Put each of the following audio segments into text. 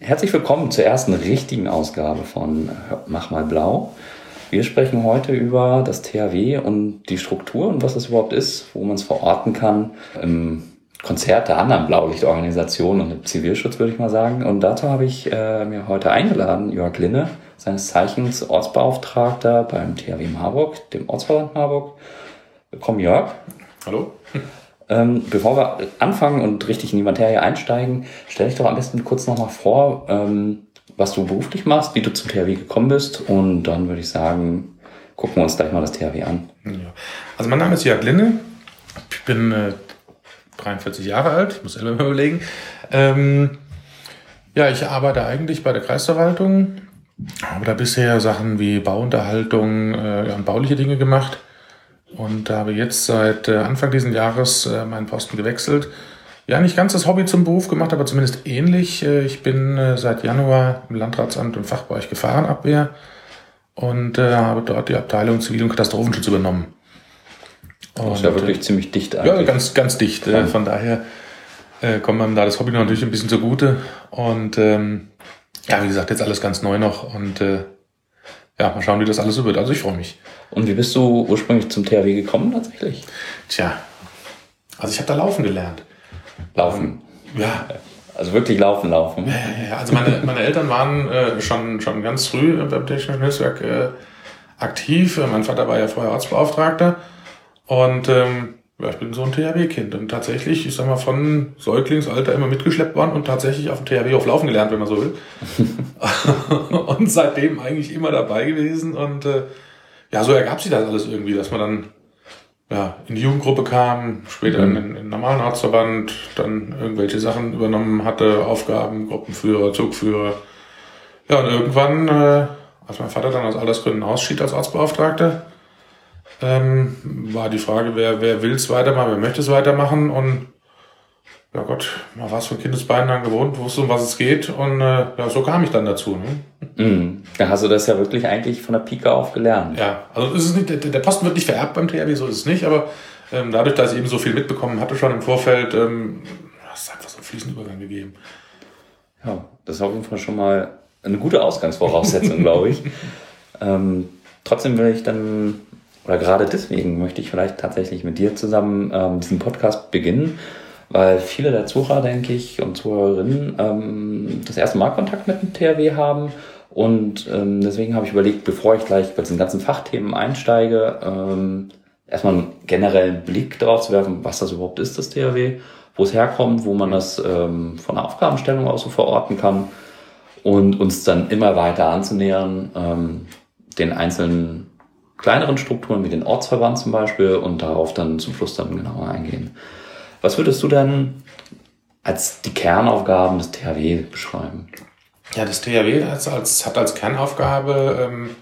Herzlich willkommen zur ersten richtigen Ausgabe von Mach mal blau. Wir sprechen heute über das THW und die Struktur und was das überhaupt ist, wo man es verorten kann im Konzert der anderen Blaulichtorganisationen und im Zivilschutz, würde ich mal sagen. Und dazu habe ich äh, mir heute eingeladen, Jörg Linne, seines Zeichens Ortsbeauftragter beim THW Marburg, dem Ortsverband Marburg. Willkommen, Jörg. Hallo. Ähm, bevor wir anfangen und richtig in die Materie einsteigen, stell dich doch am besten kurz nochmal vor, ähm, was du beruflich machst, wie du zum THW gekommen bist und dann würde ich sagen, gucken wir uns gleich mal das THW an. Ja. Also mein Name ist Jörg Linne, ich bin äh, 43 Jahre alt, ich muss mal überlegen. Ähm, ja, ich arbeite eigentlich bei der Kreisverwaltung, habe da bisher Sachen wie Bauunterhaltung äh, und bauliche Dinge gemacht und habe jetzt seit äh, Anfang dieses Jahres äh, meinen Posten gewechselt. Ja, nicht ganz das Hobby zum Beruf gemacht, aber zumindest ähnlich. Äh, ich bin seit Januar im Landratsamt im Fachbereich Gefahrenabwehr und habe dort die Abteilung Zivil- und Katastrophenschutz übernommen. Und, das ist ja wirklich ziemlich dicht eigentlich. Ja, ganz, ganz dicht. Ja. Von daher kommt man da das Hobby natürlich ein bisschen zugute. Und ähm, ja, wie gesagt, jetzt alles ganz neu noch und äh, ja, mal schauen, wie das alles so wird. Also ich freue mich. Und wie bist du ursprünglich zum THW gekommen tatsächlich? Tja, also ich habe da laufen gelernt. Laufen? Ähm, ja. Also wirklich laufen, laufen. Ja, ja, ja. Also meine, meine Eltern waren äh, schon, schon ganz früh beim Technischen Hilfswerk äh, aktiv. Mein Vater war ja vorher Ortsbeauftragter. Und ähm, ja, ich bin so ein THW-Kind und tatsächlich, ich sag mal, von Säuglingsalter immer mitgeschleppt worden und tatsächlich auf dem THW auf Laufen gelernt, wenn man so will. und seitdem eigentlich immer dabei gewesen und äh, ja, so ergab sich das alles irgendwie, dass man dann ja, in die Jugendgruppe kam, später mhm. in, in den normalen Arztverband, dann irgendwelche Sachen übernommen hatte, Aufgaben, Gruppenführer, Zugführer. Ja, und irgendwann, äh, als mein Vater dann aus Altersgründen ausschied als Arztbeauftragter, ähm, war die Frage, wer, wer will es weitermachen, wer möchte es weitermachen und ja Gott, man war es von Kindesbeinen an gewohnt, wusste, um was es geht und äh, ja, so kam ich dann dazu. Ne? Mm. Da hast du das ja wirklich eigentlich von der Pike auf gelernt. Ja, also ist es nicht, der, der Posten wird nicht vererbt beim THW, so ist es nicht, aber ähm, dadurch, dass ich eben so viel mitbekommen hatte schon im Vorfeld, ähm, hat es einfach so einen fließenden Übergang gegeben. Ja, das ist auf jeden Fall schon mal eine gute Ausgangsvoraussetzung, glaube ich. Ähm, trotzdem will ich dann oder gerade deswegen möchte ich vielleicht tatsächlich mit dir zusammen ähm, diesen Podcast beginnen, weil viele der Zuhörer, denke ich, und Zuhörerinnen ähm, das erste Mal Kontakt mit dem THW haben. Und ähm, deswegen habe ich überlegt, bevor ich gleich bei diesen ganzen Fachthemen einsteige, ähm, erstmal einen generellen Blick darauf zu werfen, was das überhaupt ist, das THW, wo es herkommt, wo man das ähm, von der Aufgabenstellung aus so verorten kann und uns dann immer weiter anzunähern, ähm, den einzelnen kleineren Strukturen wie den Ortsverband zum Beispiel und darauf dann zum Schluss dann genauer eingehen. Was würdest du denn als die Kernaufgaben des THW beschreiben? Ja, das THW hat als, hat als Kernaufgabe ähm,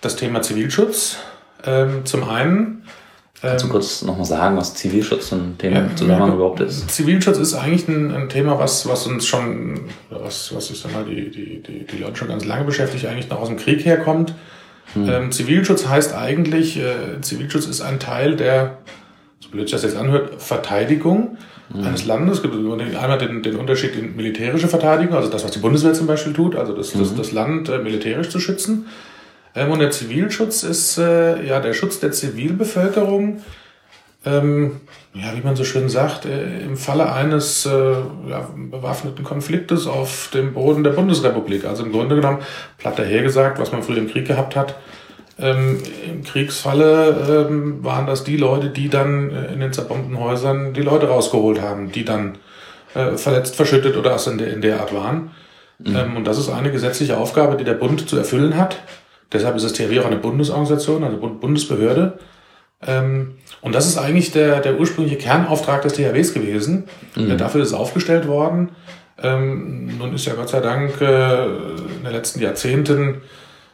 das Thema Zivilschutz. Ähm, zum einen. Kannst du ähm, kurz nochmal sagen, was Zivilschutz ein Thema ja, Zusammenhang ja, überhaupt ist? Zivilschutz ist eigentlich ein, ein, Thema, was, was uns schon, was, was ich sag mal, die, die, die, die Leute schon ganz lange beschäftigt, eigentlich noch aus dem Krieg herkommt. Hm. Ähm, Zivilschutz heißt eigentlich, äh, Zivilschutz ist ein Teil der, so blöd sich das jetzt anhört, Verteidigung hm. eines Landes. Es gibt einmal den, den Unterschied in militärische Verteidigung, also das, was die Bundeswehr zum Beispiel tut, also das, das, hm. das Land äh, militärisch zu schützen. Ähm, und der Zivilschutz ist äh, ja der Schutz der Zivilbevölkerung. Ähm, ja, wie man so schön sagt, äh, im Falle eines äh, ja, bewaffneten Konfliktes auf dem Boden der Bundesrepublik. Also im Grunde genommen, platt dahergesagt, was man früher im Krieg gehabt hat. Ähm, Im Kriegsfalle ähm, waren das die Leute, die dann äh, in den zerbombten Häusern die Leute rausgeholt haben, die dann äh, verletzt, verschüttet oder was in der, in der Art waren. Mhm. Ähm, und das ist eine gesetzliche Aufgabe, die der Bund zu erfüllen hat. Deshalb ist das THW auch eine Bundesorganisation, also Bundesbehörde. Ähm, und das ist eigentlich der, der ursprüngliche Kernauftrag des THWs gewesen. Mhm. Dafür ist es aufgestellt worden. Ähm, nun ist ja Gott sei Dank äh, in den letzten Jahrzehnten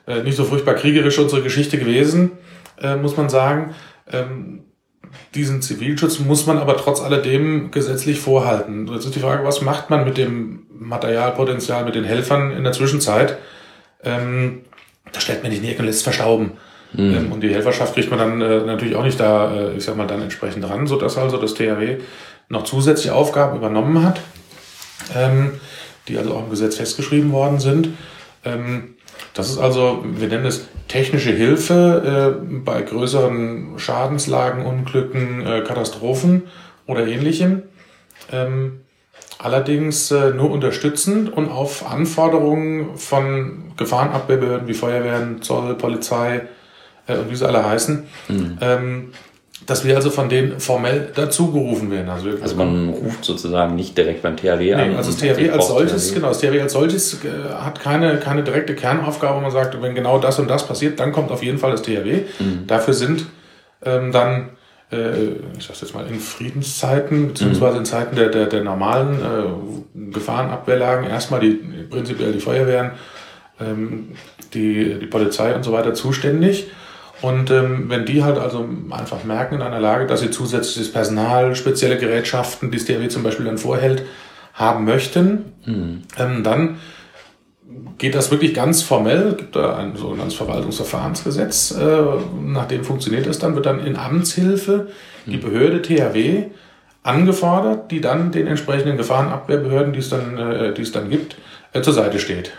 äh, nicht so furchtbar kriegerisch unsere Geschichte gewesen, äh, muss man sagen. Ähm, diesen Zivilschutz muss man aber trotz alledem gesetzlich vorhalten. Jetzt ist die Frage, was macht man mit dem Materialpotenzial, mit den Helfern in der Zwischenzeit? Ähm, das stellt man nicht in die Ecke und lässt es verstauben. Mhm. Ähm, und die Helferschaft kriegt man dann äh, natürlich auch nicht da, äh, ich sag mal, dann entsprechend ran, sodass also das THW noch zusätzliche Aufgaben übernommen hat. Ähm, die also auch im Gesetz festgeschrieben worden sind. Ähm, das ist also, wir nennen es technische Hilfe äh, bei größeren Schadenslagen, Unglücken, äh, Katastrophen oder ähnlichem. Ähm, allerdings äh, nur unterstützend und auf Anforderungen von Gefahrenabwehrbehörden wie Feuerwehren, Zoll, Polizei äh, und wie sie alle heißen, mhm. ähm, dass wir also von denen formell dazugerufen werden. Also, also man ruft sozusagen nicht direkt beim THW nee, an. Also das THW als solches, THW. genau, das THW als solches äh, hat keine, keine direkte Kernaufgabe, wo man sagt, wenn genau das und das passiert, dann kommt auf jeden Fall das THW. Mhm. Dafür sind ähm, dann äh, ich sag's jetzt mal, in Friedenszeiten, beziehungsweise in Zeiten der, der, der normalen äh, Gefahrenabwehrlagen, erstmal die, prinzipiell die Feuerwehren, ähm, die, die Polizei und so weiter zuständig. Und ähm, wenn die halt also einfach merken in einer Lage, dass sie zusätzliches Personal, spezielle Gerätschaften, die das DRW zum Beispiel dann vorhält, haben möchten, mhm. ähm, dann geht das wirklich ganz formell, gibt da ein sogenanntes Verwaltungsverfahrensgesetz, äh, nach dem funktioniert es dann, wird dann in Amtshilfe die Behörde THW angefordert, die dann den entsprechenden Gefahrenabwehrbehörden, die es dann, äh, die es dann gibt, äh, zur Seite steht.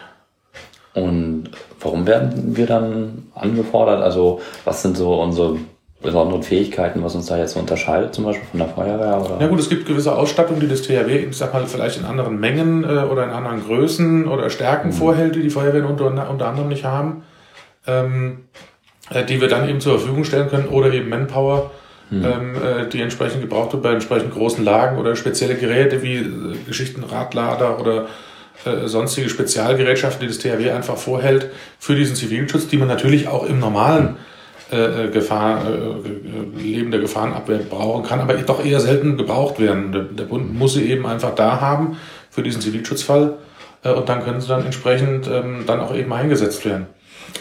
Und warum werden wir dann angefordert? Also was sind so unsere besonderen Fähigkeiten, was uns da jetzt so unterscheidet, zum Beispiel von der Feuerwehr? Oder? Ja gut, es gibt gewisse Ausstattung, die das THW, ich sag mal, vielleicht in anderen Mengen äh, oder in anderen Größen oder Stärken mhm. vorhält, die die Feuerwehren unter, unter anderem nicht haben, ähm, äh, die wir dann eben zur Verfügung stellen können oder eben Manpower, mhm. ähm, äh, die entsprechend gebraucht wird bei entsprechend großen Lagen oder spezielle Geräte wie äh, Geschichten Radlader oder äh, sonstige Spezialgerätschaften, die das THW einfach vorhält für diesen Zivilschutz, die man natürlich auch im normalen äh, äh Gefahr, äh, Leben der Gefahrenabwehr brauchen kann, aber doch eher selten gebraucht werden. Der, der, Bund muss sie eben einfach da haben für diesen Zivilschutzfall äh, und dann können sie dann entsprechend ähm, dann auch eben eingesetzt werden.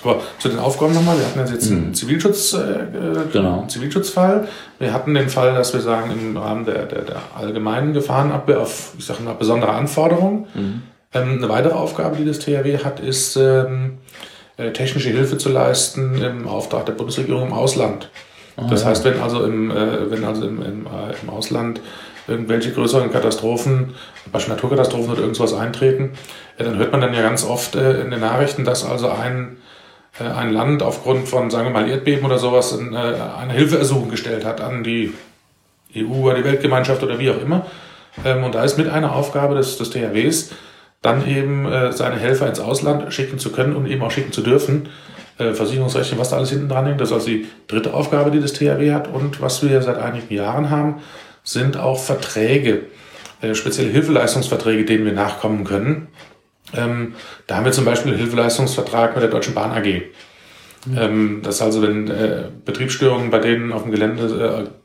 Aber zu den Aufgaben nochmal, wir hatten jetzt einen mhm. Zivilschutz, äh, genau. Zivilschutzfall. Wir hatten den Fall, dass wir sagen, im Rahmen der, der, der allgemeinen Gefahrenabwehr auf, ich sage mal, besondere Anforderungen, mhm ähm, eine weitere Aufgabe, die das THW hat, ist, ähm, äh, technische Hilfe zu leisten im Auftrag der Bundesregierung im Ausland. Ah, das heißt, wenn also im, äh, wenn also im, im, äh, im Ausland irgendwelche größeren Katastrophen, beispielsweise Naturkatastrophen oder irgendwas eintreten, dann hört man dann ja ganz oft in den Nachrichten, dass also ein, ein Land aufgrund von, sagen wir mal, Erdbeben oder sowas eine Hilfeersuchung gestellt hat an die EU oder die Weltgemeinschaft oder wie auch immer. Ähm, und da ist mit einer Aufgabe des, des THWs, dann eben äh, seine Helfer ins Ausland schicken zu können und eben auch schicken zu dürfen. Äh, Versicherungsrechte, was da alles hinten dran hängt. Das ist also die dritte Aufgabe, die das THW hat. Und was wir seit einigen Jahren haben, sind auch Verträge, äh, spezielle Hilfeleistungsverträge, denen wir nachkommen können. Ähm, da haben wir zum Beispiel einen Hilfeleistungsvertrag mit der Deutschen Bahn AG. Mhm. Ähm, das ist also, wenn äh, Betriebsstörungen bei denen auf dem Gelände äh,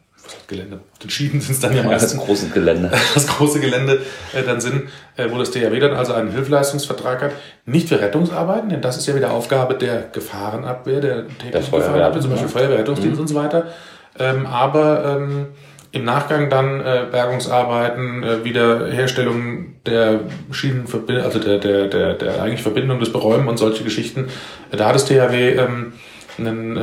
Gelände. Auf den Schienen sind es dann ja meistens. das große Gelände. Das große Gelände äh, dann sind, äh, wo das DRW dann also einen Hilfeleistungsvertrag hat. Nicht für Rettungsarbeiten, denn das ist ja wieder Aufgabe der Gefahrenabwehr, der täglichen Gefahrenabwehr, zum Beispiel Feuerwehr, Rettungsdienst mhm. und so weiter. Ähm, aber ähm, im Nachgang dann äh, Bergungsarbeiten, äh, Wiederherstellung der Schienenverbindung, also der, der, der, der eigentlich Verbindung des Beräumen und solche Geschichten. Äh, da hat das THW ähm, einen, äh,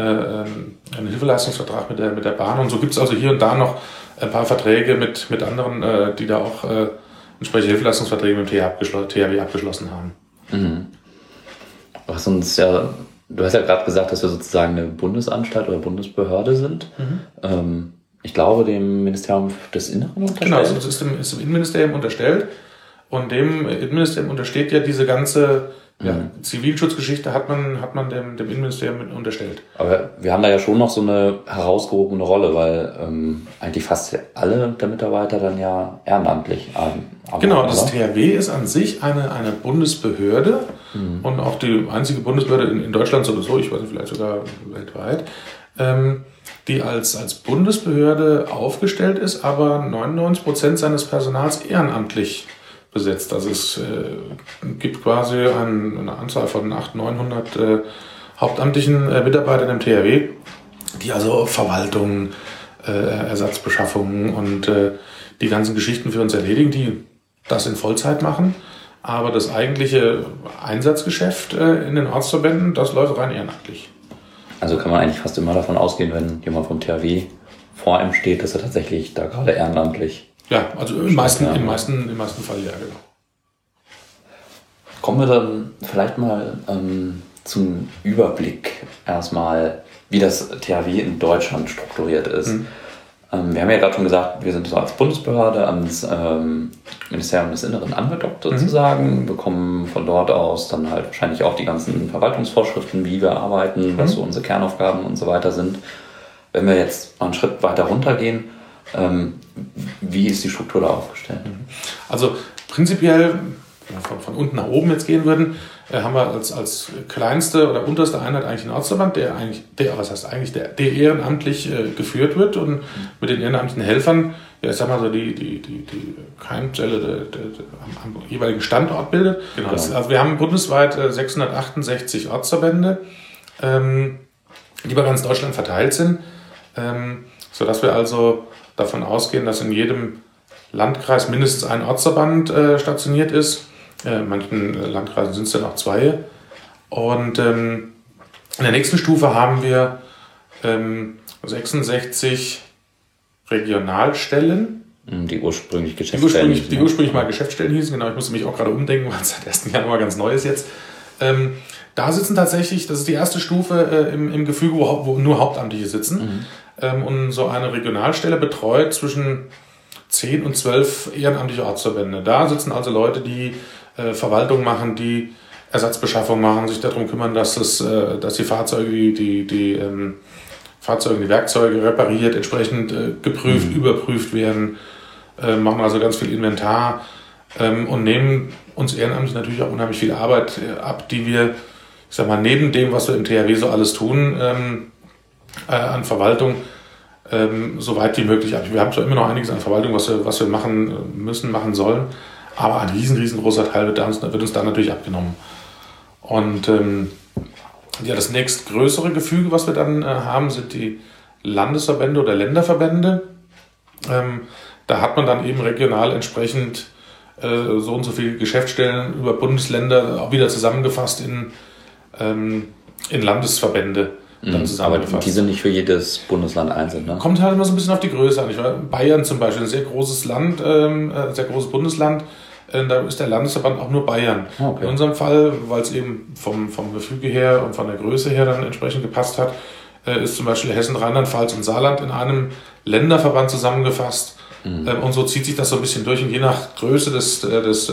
einen Hilfeleistungsvertrag mit der, mit der Bahn. Und so gibt es also hier und da noch ein paar Verträge mit, mit anderen, äh, die da auch äh, entsprechende Hilfeleistungsverträge mit dem THW abgeschlossen haben. Mhm. Was uns ja, du hast ja gerade gesagt, dass wir sozusagen eine Bundesanstalt oder Bundesbehörde sind. Mhm. Ähm, ich glaube, dem Ministerium des Inneren unterstellt. Genau, es ist dem, ist dem Innenministerium unterstellt. Und dem Innenministerium untersteht ja diese ganze ja, mhm. Zivilschutzgeschichte hat man, hat man dem, dem Innenministerium unterstellt. Aber wir haben da ja schon noch so eine herausgehobene Rolle, weil ähm, eigentlich fast alle der Mitarbeiter dann ja ehrenamtlich arbeiten. Genau, das THW ist an sich eine, eine Bundesbehörde mhm. und auch die einzige Bundesbehörde in, in, Deutschland sowieso, ich weiß nicht, vielleicht sogar weltweit, ähm, die als, als Bundesbehörde aufgestellt ist, aber 99 Prozent seines Personals ehrenamtlich besetzt. Also es äh, gibt quasi ein, eine Anzahl von 800, 900 äh, hauptamtlichen äh, Mitarbeitern im THW, die also Verwaltung, äh, Ersatzbeschaffung und äh, die ganzen Geschichten für uns erledigen, die das in Vollzeit machen. Aber das eigentliche Einsatzgeschäft äh, in den Ortsverbänden, das läuft rein ehrenamtlich. Also kann man eigentlich fast immer davon ausgehen, wenn jemand vom THW vor einem steht, dass er tatsächlich da gerade ehrenamtlich ja, also im meisten, im meisten, im meisten Fall ja, genau. Kommen wir dann vielleicht mal ähm, zum Überblick erstmal, wie das THW in Deutschland strukturiert ist. Mhm. Ähm, wir haben ja gerade schon gesagt, wir sind so als Bundesbehörde ans ähm, Ministerium des Inneren angedockt mhm. sozusagen, mhm. bekommen von dort aus dann halt wahrscheinlich auch die ganzen Verwaltungsvorschriften, wie wir arbeiten, mhm. was so unsere Kernaufgaben und so weiter sind. Wenn wir jetzt einen Schritt weiter runtergehen, ähm, wie ist die Struktur da aufgestellt? Mhm. Also prinzipiell von, von unten nach oben jetzt gehen würden, äh, haben wir als, als kleinste oder unterste Einheit eigentlich einen Ortsverband, der eigentlich, der, was heißt eigentlich, der, der ehrenamtlich äh, geführt wird und mit den ehrenamtlichen Helfern, ja, ich sag mal so, die, die, die, die Keimzelle der, der, am, am, jeweiligen Standort bildet. Genau. Das, also wir haben bundesweit äh, 668 Ortsverbände, ähm, die über ganz Deutschland verteilt sind, ähm, sodass wir also davon ausgehen, dass in jedem Landkreis mindestens ein Ortsverband äh, stationiert ist äh, in manchen äh, Landkreisen sind es dann auch zwei. Und ähm, in der nächsten Stufe haben wir ähm, 66 Regionalstellen. Die ursprünglich Geschäftsstellen. Die ursprünglich, die ursprünglich mal Geschäftsstellen hießen, genau. Ich musste mich auch gerade umdenken, weil es seit 1. Januar ganz neu ist jetzt. Ähm, da sitzen tatsächlich, das ist die erste Stufe äh, im, im Gefüge, wo, wo, nur Hauptamtliche sitzen. Mhm. Ähm, und so eine Regionalstelle betreut zwischen 10 und 12 ehrenamtliche Ortsverbände. Da sitzen also Leute, die äh, Verwaltung machen, die Ersatzbeschaffung machen, sich darum kümmern, dass, es, äh, dass die Fahrzeuge, die, die, die ähm, Fahrzeuge, die Werkzeuge repariert, entsprechend äh, geprüft, mhm. überprüft werden, äh, machen also ganz viel Inventar ähm, und nehmen uns ehrenamtlich natürlich auch unheimlich viel Arbeit ab, die wir, ich sag mal, neben dem, was wir im THW so alles tun, ähm, äh, an Verwaltung, ähm, so weit wie möglich ab. Wir haben zwar immer noch einiges an Verwaltung, was wir, was wir machen müssen, machen sollen, aber ein riesen, riesengroßer Teil wird, uns, wird uns da natürlich abgenommen. Und ähm, ja, das nächstgrößere Gefüge, was wir dann äh, haben, sind die Landesverbände oder Länderverbände. Ähm, da hat man dann eben regional entsprechend äh, so und so viele Geschäftsstellen über Bundesländer auch wieder zusammengefasst in, ähm, in Landesverbände. Mhm, aber die sind nicht für jedes Bundesland einzeln, ne? Kommt halt immer so ein bisschen auf die Größe an. Ich war Bayern zum Beispiel, ein sehr großes Land, ähm, äh, sehr großes Bundesland äh, da ist der Landesverband auch nur Bayern. Ah, okay. In unserem Fall, weil es eben vom, vom Gefüge her und von der Größe her dann entsprechend gepasst hat, äh, ist zum Beispiel Hessen, Rheinland-Pfalz und Saarland in einem Länderverband zusammengefasst. Mhm. Ähm, und so zieht sich das so ein bisschen durch. Und je nach Größe des, äh, des,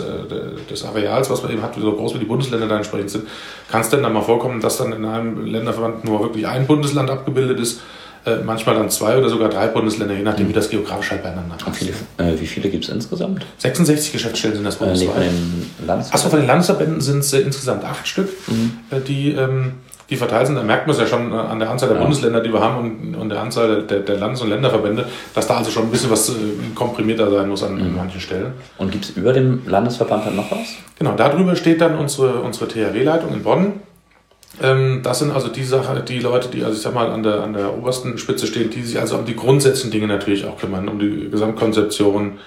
des Areals, was man eben hat, wie so groß wie die Bundesländer da entsprechend sind, kann es dann, dann mal vorkommen, dass dann in einem Länderverband nur wirklich ein Bundesland abgebildet ist äh, manchmal dann zwei oder sogar drei Bundesländer, je nachdem, wie das geografisch halt beieinander passt. Viele, äh, wie viele gibt es insgesamt? 66 Geschäftsstellen sind das bundesweit. Äh, von den Achso, von den Landesverbänden sind es äh, insgesamt acht Stück, mhm. Äh, die, ähm, die verteilt sind. Da merkt man es ja schon äh, an der Anzahl der ja. Bundesländer, die wir haben und, und der Anzahl der, der Landes- und Länderverbände, dass da also schon ein bisschen was komprimierter sein muss an, mhm. manchen Stellen. Und gibt es über dem Landesverband dann noch was? Genau, darüber steht dann unsere, unsere THW-Leitung in Bonn ähm, das sind also die Sache, die Leute, die also ich sag mal an der, an der obersten Spitze stehen, die sich also um die grundsätzlichen Dinge natürlich auch kümmern, um die Gesamtkonzeption,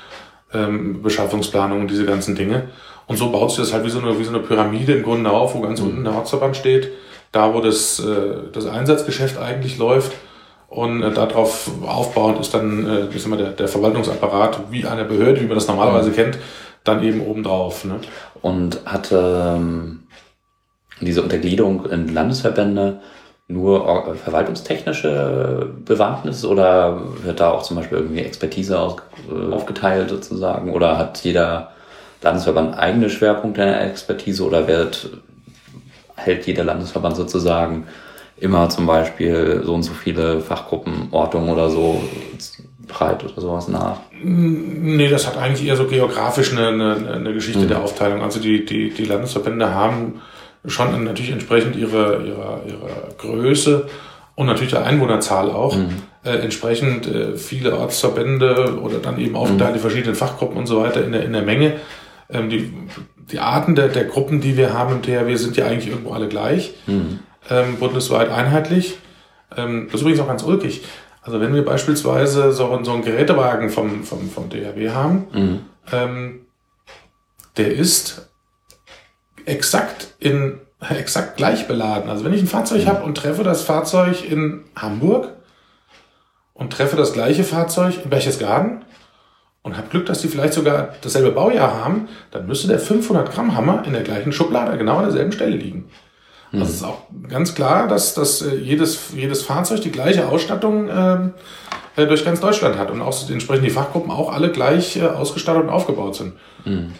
ähm, Beschaffungsplanung und diese ganzen Dinge. Und so baut sich das halt wie so eine, wie so eine Pyramide im Grunde auf, wo ganz mhm. unten der Ortsverband steht, da wo das, äh, das Einsatzgeschäft eigentlich läuft. Und äh, darauf aufbauend ist dann äh, sag mal, der, der Verwaltungsapparat wie eine Behörde, wie man das normalerweise mhm. kennt, dann eben obendrauf. Ne? Und hat ähm, diese Untergliederung in Landesverbände nur verwaltungstechnische Bewandtnis oder wird da auch zum Beispiel irgendwie Expertise äh, aufgeteilt sozusagen oder hat jeder Landesverband eigene Schwerpunkte in der Expertise oder wird, hält jeder Landesverband sozusagen immer zum Beispiel so und so viele Fachgruppenortungen oder so breit oder sowas nach? Nee, das hat eigentlich eher so geografisch eine, eine, eine Geschichte mhm. der Aufteilung. Also die, die, die Landesverbände haben schon natürlich entsprechend ihrer, ihrer, ihrer Größe und natürlich der Einwohnerzahl auch, mhm. äh, entsprechend äh, viele Ortsverbände oder dann eben aufgeteilt mhm. die verschiedenen Fachgruppen und so weiter in der, in der Menge. Ähm, die, die Arten der, der Gruppen, die wir haben im THW, sind ja eigentlich irgendwo alle gleich, mhm. ähm, bundesweit einheitlich. Ähm, das ist übrigens auch ganz ulkig. Also wenn wir beispielsweise so, so einen Gerätewagen vom, vom, vom DRW haben, mhm. ähm, der ist exakt in exakt gleich beladen. Also wenn ich ein Fahrzeug mhm. habe und treffe das Fahrzeug in Hamburg und treffe das gleiche Fahrzeug in Berchtesgaden und habe Glück, dass die vielleicht sogar dasselbe Baujahr haben, dann müsste der 500 Gramm Hammer in der gleichen Schublade genau an derselben Stelle liegen. Mhm. Also es ist auch ganz klar, dass, dass äh, jedes, jedes Fahrzeug die gleiche Ausstattung ähm, äh, durch ganz Deutschland hat und auch entsprechend die Fachgruppen auch alle gleich äh, ausgestattet und aufgebaut sind. Mhm.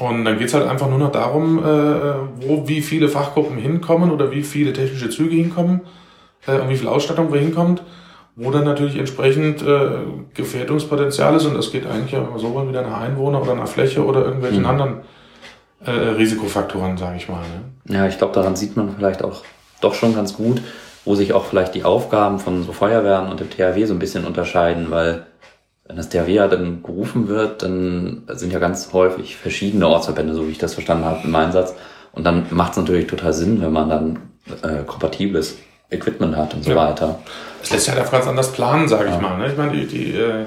Und dann geht's halt einfach nur noch darum, äh, wo wie viele Fachgruppen hinkommen oder wie viele technische Züge hinkommen äh, und wie viel Ausstattung wo hinkommt wo dann natürlich entsprechend äh, Gefährdungspotenzial ist und das geht eigentlich ja immer so wieder nach Einwohner oder nach Fläche oder irgendwelchen mhm. anderen äh, Risikofaktoren, sage ich mal. Ne? Ja, ich glaube, daran sieht man vielleicht auch doch schon ganz gut, wo sich auch vielleicht die Aufgaben von so Feuerwehren und dem THW so ein bisschen unterscheiden, weil wenn das THW ja dann gerufen wird, dann sind ja ganz häufig verschiedene Ortsverbände, so wie ich das verstanden habe im Einsatz. Und dann macht es natürlich total Sinn, wenn man dann äh, kompatibles Equipment hat und so ja. weiter. Das lässt sich halt auch ganz anders planen, sage ja. ich mal. Ne? Ich meine, die, die, äh,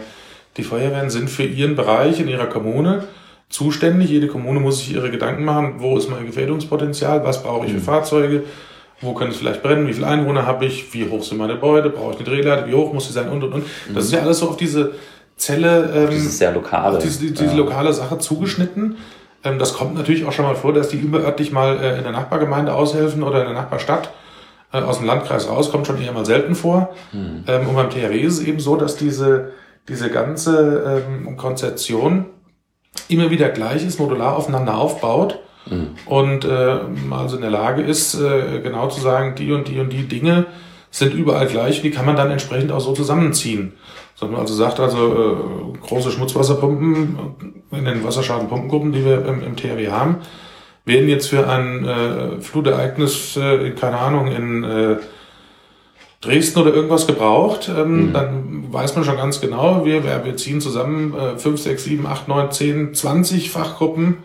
die Feuerwehren sind für ihren Bereich in ihrer Kommune zuständig. Jede Kommune muss sich ihre Gedanken machen, wo ist mein Gefährdungspotenzial, was brauche ich für mhm. Fahrzeuge, wo können es vielleicht brennen, wie viele Einwohner habe ich, wie hoch sind meine Gebäude, brauche ich eine Drehleiter, wie hoch muss sie sein und und und. Das mhm. ist ja alles so auf diese Zelle, ähm, diese sehr lokale, diese, diese ja. lokale Sache zugeschnitten. Ähm, das kommt natürlich auch schon mal vor, dass die überörtlich mal äh, in der Nachbargemeinde aushelfen oder in der Nachbarstadt aus dem Landkreis raus, kommt schon eher mal selten vor. Mhm. Ähm, und beim THW ist es eben so, dass diese, diese ganze ähm, Konzeption immer wieder gleich ist, modular aufeinander aufbaut mhm. und äh, also in der Lage ist, äh, genau zu sagen, die und die und die Dinge sind überall gleich, die kann man dann entsprechend auch so zusammenziehen. Sondern also sagt also äh, große Schmutzwasserpumpen in den Wasserschadenpumpengruppen, die wir im, im THW haben, werden jetzt für ein äh, Flutereignis, äh, keine Ahnung, in äh, Dresden oder irgendwas gebraucht, ähm, mhm. dann weiß man schon ganz genau, wir, wir ziehen zusammen äh, 5, 6, 7, 8, 9, 10, 20 Fachgruppen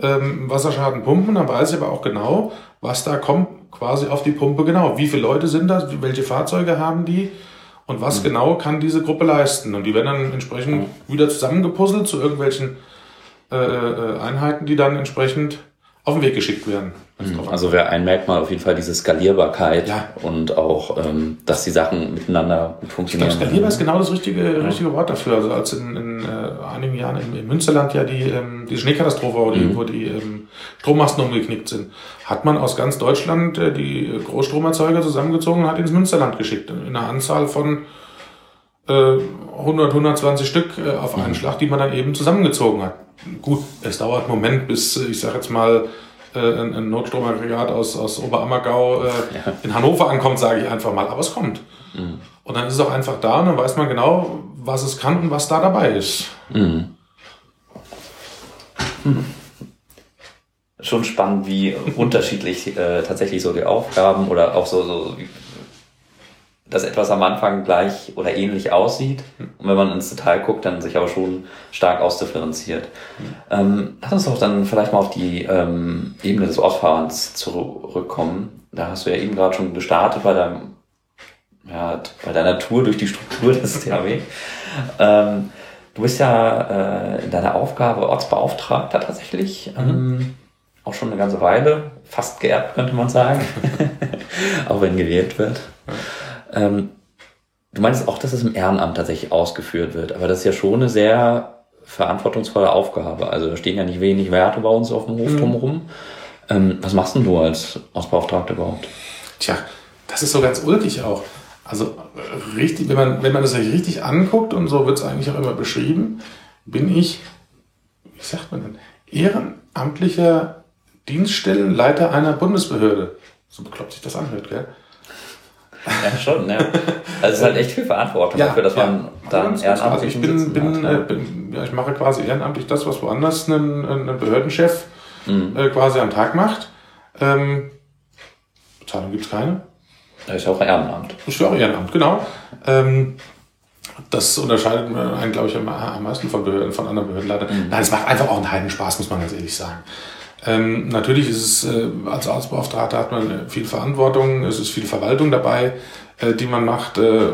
ähm, Wasserschaden pumpen, dann weiß ich aber auch genau, was da kommt quasi auf die Pumpe genau. Wie viele Leute sind das, welche Fahrzeuge haben die und was mhm. genau kann diese Gruppe leisten. Und die werden dann entsprechend wieder zusammengepuzzelt zu irgendwelchen äh, äh, Einheiten, die dann entsprechend auf den Weg geschickt werden. Mhm. Also wäre ein Merkmal auf jeden Fall diese Skalierbarkeit ja. und auch, ähm, dass die Sachen miteinander gut funktionieren. Ich glaube, skalierbar ist genau das richtige, ja. richtige Wort dafür. Also als in, in äh, einigen Jahren in, in Münsterland ja die, ähm, die Schneekatastrophe, wo die, mhm. wo die ähm, Strommasten umgeknickt sind, hat man aus ganz Deutschland äh, die Großstromerzeuger zusammengezogen und hat ins Münsterland geschickt. In einer Anzahl von 100, 120 Stück äh, auf einen mhm. Schlag, die man dann eben zusammengezogen hat gut, es dauert einen Moment, bis, ich sage jetzt mal, äh, ein, ein Notstromaggregat aus, aus Oberammergau äh, ja. in Hannover ankommt, sage ich einfach mal. Aber es kommt. Mhm. Und dann ist es auch einfach da und dann weiß man genau, was es kann und was da dabei ist. Mhm. Mhm. Schon spannend, wie unterschiedlich äh, tatsächlich so die Aufgaben oder auch so, so dass etwas am Anfang gleich oder ähnlich aussieht. Und wenn man ins Detail guckt, dann sich aber schon stark ausdifferenziert. Mhm. Ähm, lass uns doch dann vielleicht mal auf die ähm, Ebene des Ausfahrens zurückkommen. Da hast du ja eben gerade schon gestartet bei deinem, ja, bei deiner Tour durch die Struktur des THW. ähm, du bist ja äh, in deiner Aufgabe Ortsbeauftragter tatsächlich. Mhm. Ähm, auch schon eine ganze Weile, fast geerbt, könnte man sagen. auch wenn gewählt wird. Ähm, du meinst auch, dass es im Ehrenamt tatsächlich ausgeführt wird, aber das ist ja schon eine sehr verantwortungsvolle Aufgabe. Also da stehen ja nicht wenig Werte bei uns auf dem Hof mhm. drumherum. Ähm, was machst denn du als Ausbeauftragter überhaupt? Tja, das ist so ganz ulkig auch. Also richtig, wenn man, wenn man das richtig anguckt und so wird es eigentlich auch immer beschrieben, bin ich, wie sagt man denn, ehrenamtlicher Dienststellenleiter einer Bundesbehörde. So bekloppt sich das anhört, gell? Ja, schon, ja. Also es ist halt echt viel Verantwortung ja, dafür, dass ja. man dann ehrenamtlich also ich bin, bin, äh, bin, ja, ich mache quasi ehrenamtlich das, was woanders ein, ein Behördenchef mhm. äh, quasi am Tag macht. Ähm, Bezahlung gibt's keine. Das ist ja auch Ehrenamt. Das ist ja auch Ehrenamt, genau. Ähm, das unterscheidet einen, glaube ich, am meisten von Behörden, von anderen Behördenleitern. Mhm. Nein, es macht einfach auch einen heiden Spaß, muss man ganz ehrlich sagen. Ähm, natürlich ist es, äh, als Arztbeauftragter hat man viel Verantwortung, es ist viel Verwaltung dabei, äh, die man macht, äh,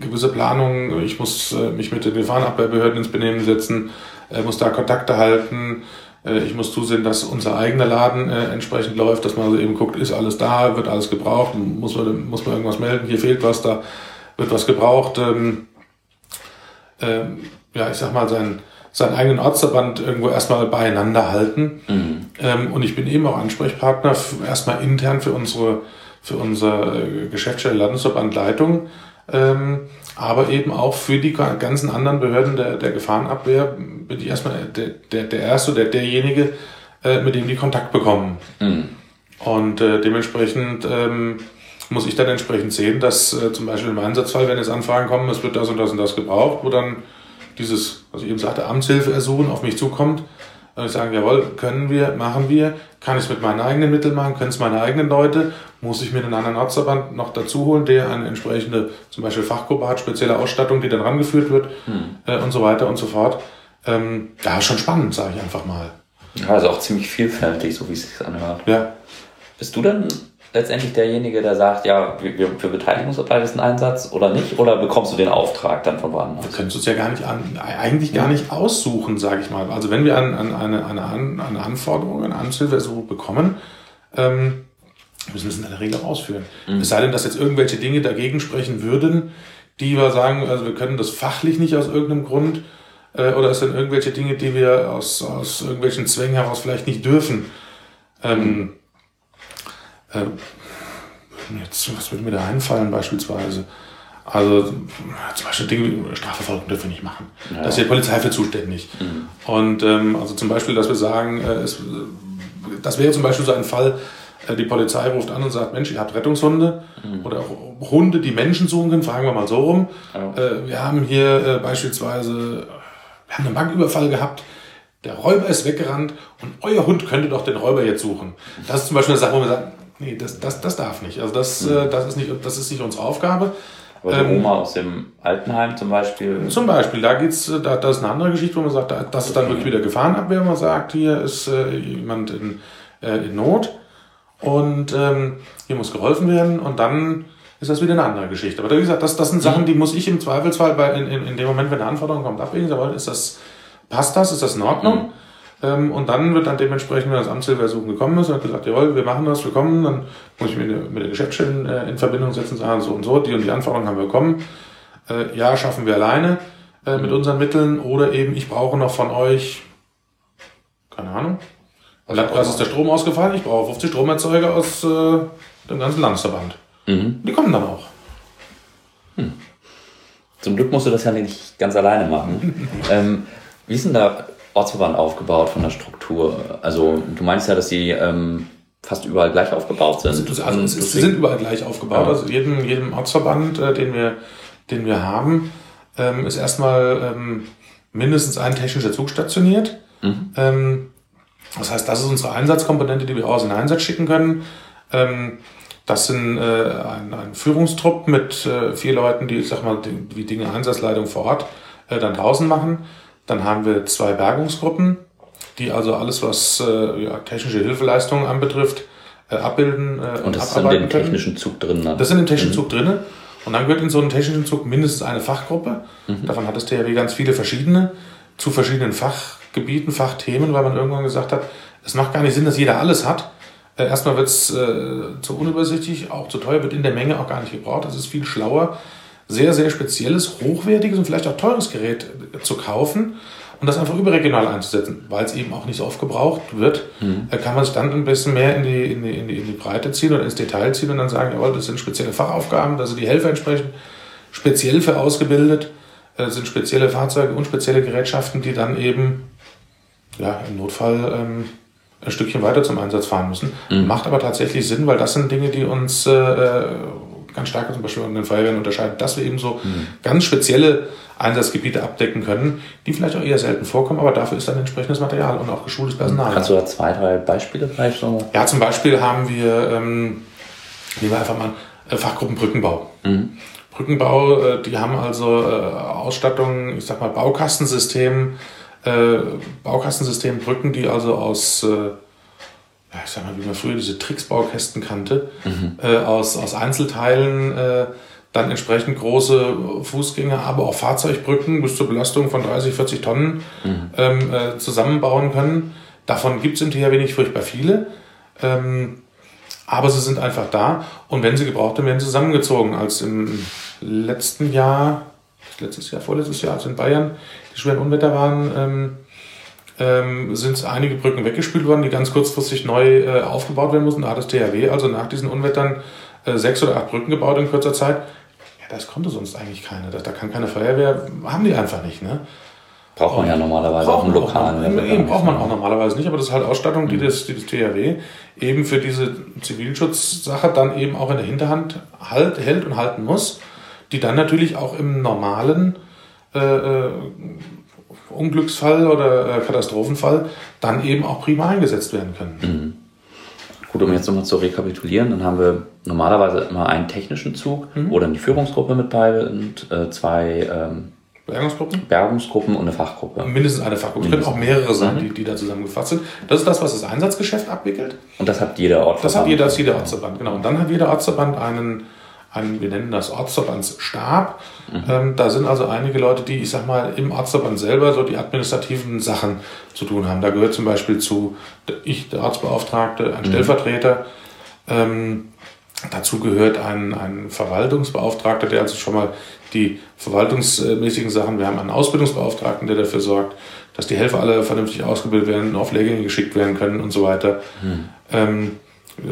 gewisse Planungen. Ich muss äh, mich mit den Gefahrenabwehrbehörden ins Benehmen setzen, äh, muss da Kontakte halten. Äh, ich muss zusehen, dass unser eigener Laden äh, entsprechend läuft, dass man also eben guckt, ist alles da, wird alles gebraucht, muss man, muss man irgendwas melden, hier fehlt was, da wird was gebraucht. Ähm, ähm, ja, ich sag mal, sein, seinen eigenen Ortsverband irgendwo erstmal beieinander halten. Mhm. Ähm, und ich bin eben auch Ansprechpartner erstmal intern für unsere für unser äh, Geschäftsstelle Landesverband Leitung, ähm, aber eben auch für die ganzen anderen Behörden der, der Gefahrenabwehr bin ich erstmal der, der, der Erste, der, derjenige, äh, mit dem die Kontakt bekommen. Mhm. Und äh, dementsprechend ähm, muss ich dann entsprechend sehen, dass äh, zum Beispiel im Einsatzfall, wenn jetzt Anfragen kommen, es wird das und das und das gebraucht, wo dann dieses, was ich eben sagte, Amtshilfe ersuchen auf mich zukommt, und ich sage, jawohl, können wir, machen wir, kann ich es mit meinen eigenen Mitteln machen, können es meine eigenen Leute, muss ich mir einen anderen Ortsverband noch dazu holen, der eine entsprechende, zum Beispiel Fachgruppe hat, spezielle Ausstattung, die dann rangeführt wird hm. äh, und so weiter und so fort. Ähm, ja, schon spannend, sage ich einfach mal. Ja, also auch ziemlich vielfältig, so wie es sich anhört. Ja. Bist du dann letztendlich derjenige, der sagt, ja, wir, wir beteiligen uns auf diesen Einsatz oder nicht? Oder bekommst du den Auftrag dann von woanders? Wir können es uns ja gar nicht an, eigentlich gar nicht aussuchen, sage ich mal. Also wenn wir an, an eine, eine, eine Anforderung, eine Anhilfeersuchung bekommen, ähm, müssen wir es in der Regel ausführen. Mhm. Es sei denn, dass jetzt irgendwelche Dinge dagegen sprechen würden, die wir sagen, also wir können das fachlich nicht aus irgendeinem Grund, äh, oder es sind irgendwelche Dinge, die wir aus, aus irgendwelchen Zwängen heraus vielleicht nicht dürfen. Ähm, äh, jetzt, was würde mir da einfallen beispielsweise? Also zum Beispiel Dinge wie Strafverfolgung dürfen wir nicht machen. Ja. Da ist die Polizei für zuständig. Mhm. Und ähm, also zum Beispiel, dass wir sagen, äh, es, das wäre zum Beispiel so ein Fall, äh, die Polizei ruft an und sagt, Mensch, ihr habt Rettungshunde mhm. oder Hunde, die Menschen suchen können, fragen wir mal so rum. Ja. Äh, wir haben hier äh, beispielsweise, wir haben einen Banküberfall gehabt, der Räuber ist weggerannt und euer Hund könnte doch den Räuber jetzt suchen. Das ist zum Beispiel eine Sache, wo wir sagen, Nee, das, das, das darf nicht. Also das, mhm. das, ist nicht, das ist nicht unsere Aufgabe. Aber die ähm, Oma aus dem Altenheim zum Beispiel? Zum Beispiel, da geht's, da, das ist eine andere Geschichte, wo man sagt, das ist dann wirklich wieder Gefahrenabwehr. Man sagt, hier ist äh, jemand in, äh, in Not und ähm, hier muss geholfen werden und dann ist das wieder eine andere Geschichte. Aber wie gesagt, das, das sind Sachen, mhm. die muss ich im Zweifelsfall bei, in, in, in dem Moment, wenn eine Anforderung kommt, abwägen. Ist das, passt das? Ist das in Ordnung? Mhm. Ähm, und dann wird dann dementsprechend, wenn das Amtshilfeersuchen gekommen ist, und gesagt, jawohl, wir machen das, wir kommen, dann muss ich mich mit der Geschäftsstelle äh, in Verbindung setzen und sagen, so und so, die und die Anforderungen haben wir bekommen. Äh, ja, schaffen wir alleine äh, mit mhm. unseren Mitteln oder eben, ich brauche noch von euch, keine Ahnung, Landkreis ist der Strom ausgefallen, ich brauche 50 Stromerzeuger aus dem ganzen Landesverband. Mhm. Die kommen dann auch. Hm. Zum Glück musst du das ja nicht ganz alleine machen. ähm, wie ist denn da Ortsverband aufgebaut von der Struktur? Also du meinst ja, dass sie ähm, fast überall gleich aufgebaut sind. Also, also es, sie sind überall gleich aufgebaut. Ja. Also jedem, jedem Ortsverband, äh, den, wir, den wir haben, ähm, ist erstmal ähm, mindestens ein technischer Zug stationiert. Mhm. Ähm, das heißt, das ist unsere Einsatzkomponente, die wir aus in den Einsatz schicken können. Ähm, das sind äh, ein, ein Führungstrupp mit äh, vier Leuten, die, ich sag mal, die, die Dinge Einsatzleitung vor Ort äh, dann draußen machen. Dann haben wir zwei Bergungsgruppen, die also alles, was äh, ja, technische Hilfeleistungen anbetrifft, äh, abbilden äh, und, das ist in dem technischen Zug drin. Ne? Das ist in dem technischen mhm. Zug drin. Und dann gehört in so einem technischen Zug mindestens eine Fachgruppe. Mhm. Davon hat das THW ganz viele verschiedene, zu verschiedenen Fachgebieten, Fachthemen, weil man irgendwann gesagt hat, es macht gar nicht Sinn, dass jeder alles hat. Äh, erstmal wird es äh, zu unübersichtlich, auch zu teuer, wird in der Menge auch gar nicht gebraucht. Das ist viel schlauer, sehr, sehr spezielles, hochwertiges und vielleicht auch teures Gerät zu kaufen und das einfach überregional einzusetzen, weil es eben auch nicht so oft gebraucht wird, mhm. kann man sich dann ein bisschen mehr in die, in, die, in, die, in die Breite ziehen oder ins Detail ziehen und dann sagen, jawohl, das sind spezielle Fachaufgaben, sind die Helfer entsprechend speziell für ausgebildet, das äh, sind spezielle Fahrzeuge und spezielle Gerätschaften, die dann eben ja, im Notfall ähm, ein Stückchen weiter zum Einsatz fahren müssen. Mhm. Macht aber tatsächlich Sinn, weil das sind Dinge, die uns äh, ganz stark zum Beispiel an den Feuerwehren unterscheidet, dass wir eben so mhm. ganz spezielle Einsatzgebiete abdecken können, die vielleicht auch eher selten vorkommen, aber dafür ist dann entsprechendes Material und auch geschultes Personal. Kannst du da zwei, drei Beispiele vielleicht so? Ja, zum Beispiel haben wir, ähm, nehmen wir einfach mal Fachgruppen Brückenbau. Mhm. Brückenbau, äh, die haben also äh, Ausstattung, ich sag mal Baukastensystem, äh, Baukastensystem Brücken, die also aus ich sag mal, wie man früher diese Tricksbaukästen kannte, mhm. äh, aus, aus Einzelteilen äh, dann entsprechend große Fußgänger, aber auch Fahrzeugbrücken bis zur Belastung von 30, 40 Tonnen mhm. ähm, äh, zusammenbauen können. Davon gibt es im THW nicht furchtbar viele, ähm, aber sie sind einfach da und wenn sie gebraucht werden, werden sie zusammengezogen. Als im letzten Jahr, letztes Jahr, vorletztes Jahr, als in Bayern die schweren Unwetter waren, ähm, ähm, sind einige Brücken weggespült worden, die ganz kurzfristig neu äh, aufgebaut werden mussten. Da hat das THW also nach diesen Unwettern äh, sechs oder acht Brücken gebaut in kurzer Zeit. Ja, das konnte sonst eigentlich keiner. Da, da kann keine Feuerwehr, haben die einfach nicht. Ne? Braucht man ja normalerweise auch im lokalen Level. Eben braucht man auch normalerweise nicht, aber das ist halt Ausstattung, die das, die das THW eben für diese Zivilschutzsache dann eben auch in der Hinterhand halt, hält und halten muss, die dann natürlich auch im normalen äh, äh Unglücksfall oder äh, Katastrophenfall dann eben auch prima eingesetzt werden können. Mhm. Gut, um jetzt nochmal zu rekapitulieren, dann haben wir normalerweise immer einen technischen Zug mhm. oder eine Führungsgruppe mit bei und äh, zwei ähm, Bergungsgruppen? Bergungsgruppen und eine Fachgruppe. Mindestens eine Fachgruppe. Es können auch mehrere sein, die, die da zusammengefasst sind. Das ist das, was das Einsatzgeschäft abwickelt. Und das hat jeder Ortsverband. Das hat jeder, das jeder Ortsverband, genau. Und dann hat jeder Ortsverband einen, einen wir nennen das Ortsverbandsstab. Mhm. Ähm, da sind also einige Leute, die, ich sag mal, im Ortsverband selber so die administrativen Sachen zu tun haben. Da gehört zum Beispiel zu ich, der Ortsbeauftragte, ein mhm. Stellvertreter. Ähm, dazu gehört ein, ein Verwaltungsbeauftragter, der also schon mal die verwaltungsmäßigen Sachen. Wir haben einen Ausbildungsbeauftragten, der dafür sorgt, dass die Helfer alle vernünftig ausgebildet werden, auf Lehrgänge geschickt werden können und so weiter. Hm. Ähm,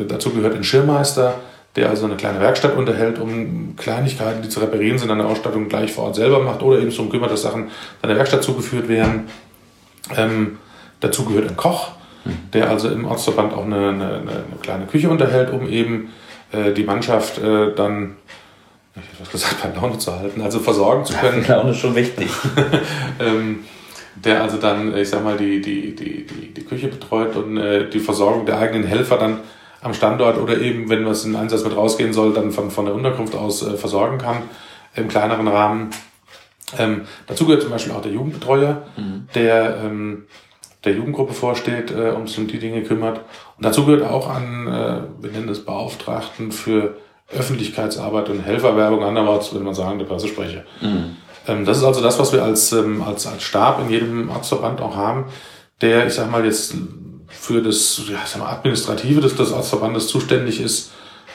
dazu gehört ein Schirmmeister, der also eine kleine Werkstatt unterhält, um Kleinigkeiten, die zu reparieren sind, an der Ausstattung gleich vor Ort selber macht oder eben darum kümmert, dass Sachen seiner Werkstatt zugeführt werden. Ähm, dazu gehört ein Koch, der also im Ortsverband auch eine, eine, eine kleine Küche unterhält, um eben äh, die Mannschaft äh, dann ich hätte was gesagt, bei Laune zu halten, also versorgen zu können. Ja, Laune ist schon wichtig. ähm, der also dann, ich sag mal, die, die, die, die, die Küche betreut und äh, die Versorgung der eigenen Helfer dann am Standort oder eben, wenn was in Einsatz mit rausgehen soll, dann von, von der Unterkunft aus äh, versorgen kann im kleineren Rahmen. Ähm, dazu gehört zum Beispiel auch der Jugendbetreuer, mhm. der ähm, der Jugendgruppe vorsteht, äh, um sich um die Dinge kümmert. Und dazu gehört auch an, äh, wir nennen das Beauftragten für Öffentlichkeitsarbeit und Helferwerbung, andererseits würde man sagen, der Pressesprecher. Mhm. Ähm, das ist also das, was wir als, ähm, als, als Stab in jedem Ortsverband auch haben, der, ich sag mal, jetzt für das ja, Administrative des, des Ortsverbandes zuständig ist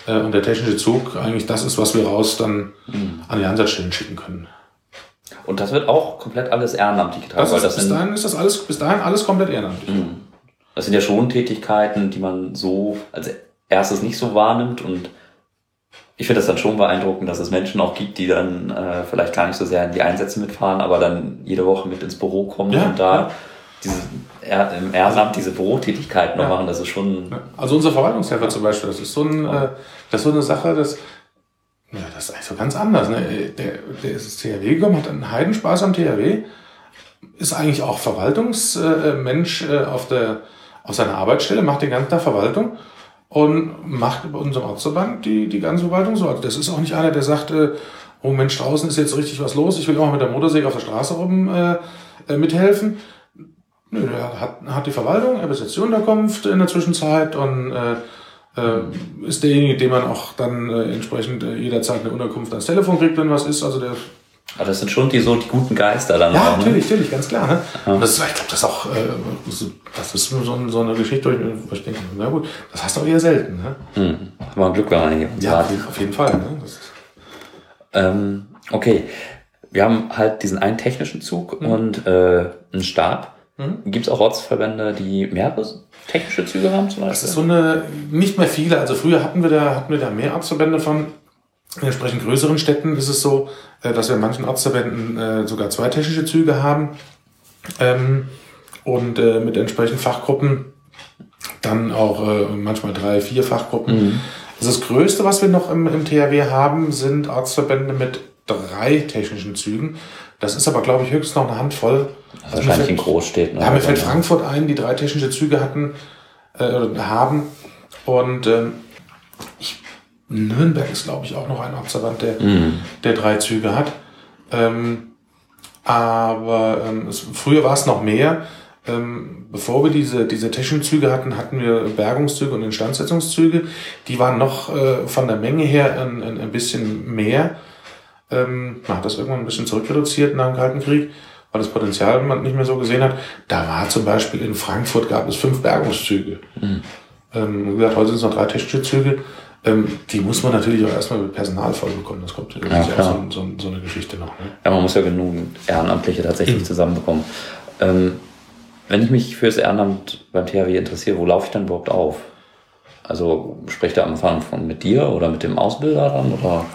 äh, und der technische Zug eigentlich das ist, was wir raus dann mhm. an die Einsatzstellen schicken können. Und das wird auch komplett alles ehrenamtlich getragen. Das ist, das bis dahin ist das alles, bis dahin alles komplett ehrenamtlich. Mhm. Das sind ja schon Tätigkeiten, die man so als erstes nicht so wahrnimmt und ich finde das dann schon beeindruckend, dass es Menschen auch gibt, die dann äh, vielleicht gar nicht so sehr in die Einsätze mitfahren, aber dann jede Woche mit ins Büro kommen ja, und da ja. Diese, er, im Ehrenamt diese Bürotätigkeit noch ja. machen. Das ist schon. Also unser Verwaltungshelfer zum Beispiel, das ist so, ein, äh, das ist so eine Sache, das, ja, das ist eigentlich so ganz anders. Ne? Der, der ist ins THW gekommen, hat einen Heidenspaß am THW, ist eigentlich auch Verwaltungsmensch äh, auf, der, auf seiner Arbeitsstelle, macht den ganzen Tag Verwaltung und macht bei unserem Ortsverband die, die ganze Verwaltung so. Also das ist auch nicht einer, der sagt, äh, oh Mensch, draußen ist jetzt richtig was los, ich will auch mit der Motorsäge auf der Straße rum äh, äh, mithelfen. Nö, er hat, hat die Verwaltung, er besetzt die Unterkunft in der Zwischenzeit und äh, äh, ist derjenige, dem man auch dann äh, entsprechend äh, jederzeit eine Unterkunft ans Telefon kriegt, wenn was ist. Also der aber das sind schon die so die guten Geister dann. Ja, auch, ne? natürlich, natürlich, ganz klar. Ne? Ja. Das ist, ich glaube, das ist auch, äh, das ist so, so eine Geschichte, wo ich denke, na gut, das hast du auch eher selten. Ne? Hm. Aber Glück war hier. Ja, auf jeden Fall. Ne? Ähm, okay, wir haben halt diesen einen technischen Zug mhm. und äh, einen Stab. Mhm. Gibt es auch Ortsverbände, die mehrere technische Züge haben zum Beispiel? Das ist so eine, nicht mehr viele. Also früher hatten wir da, hatten wir da mehr Ortsverbände von. In entsprechend größeren Städten ist es so, äh, dass wir in manchen Ortsverbänden äh, sogar zwei technische Züge haben ähm, und äh, mit entsprechenden Fachgruppen dann auch manchmal drei, vier Fachgruppen. Mhm. Also das Größte, was wir noch im, im THW haben, sind Ortsverbände mit drei technischen Zügen. Das ist aber, glaube ich, höchstens noch eine Handvoll. Also wahrscheinlich fällt, in Großstädten. Ja, mir fällt Frankfurt ein, die drei technische Züge hatten, äh, haben. Und ähm, ich Nürnberg ist, glaube ich, auch noch ein Observant, der, mhm. der drei Züge hat. Ähm, aber ähm, es, früher war es noch mehr. Ähm, bevor wir diese, diese Technikzüge hatten, hatten wir Bergungszüge und Instandsetzungszüge. Die waren noch äh, von der Menge her ein, ein, ein bisschen mehr. Ähm, man hat das irgendwann ein bisschen zurückreduziert nach dem Kalten Krieg, weil das Potenzial man nicht mehr so gesehen hat. Da war zum Beispiel in Frankfurt gab es fünf Bergungszüge. Mhm. Ähm, wie gesagt, heute sind es noch drei technische Züge. Ähm, die muss man natürlich auch erstmal mit Personal voll bekommen. Das kommt Ja, auch so, so, so eine Geschichte noch. Ne? Ja, man muss ja genügend Ehrenamtliche tatsächlich zusammenbekommen. Ähm, wenn ich mich fürs Ehrenamt beim THW interessiere, wo laufe ich dann überhaupt auf? Also spricht der am Anfang von mit dir oder mit dem Ausbilder dann? Oder?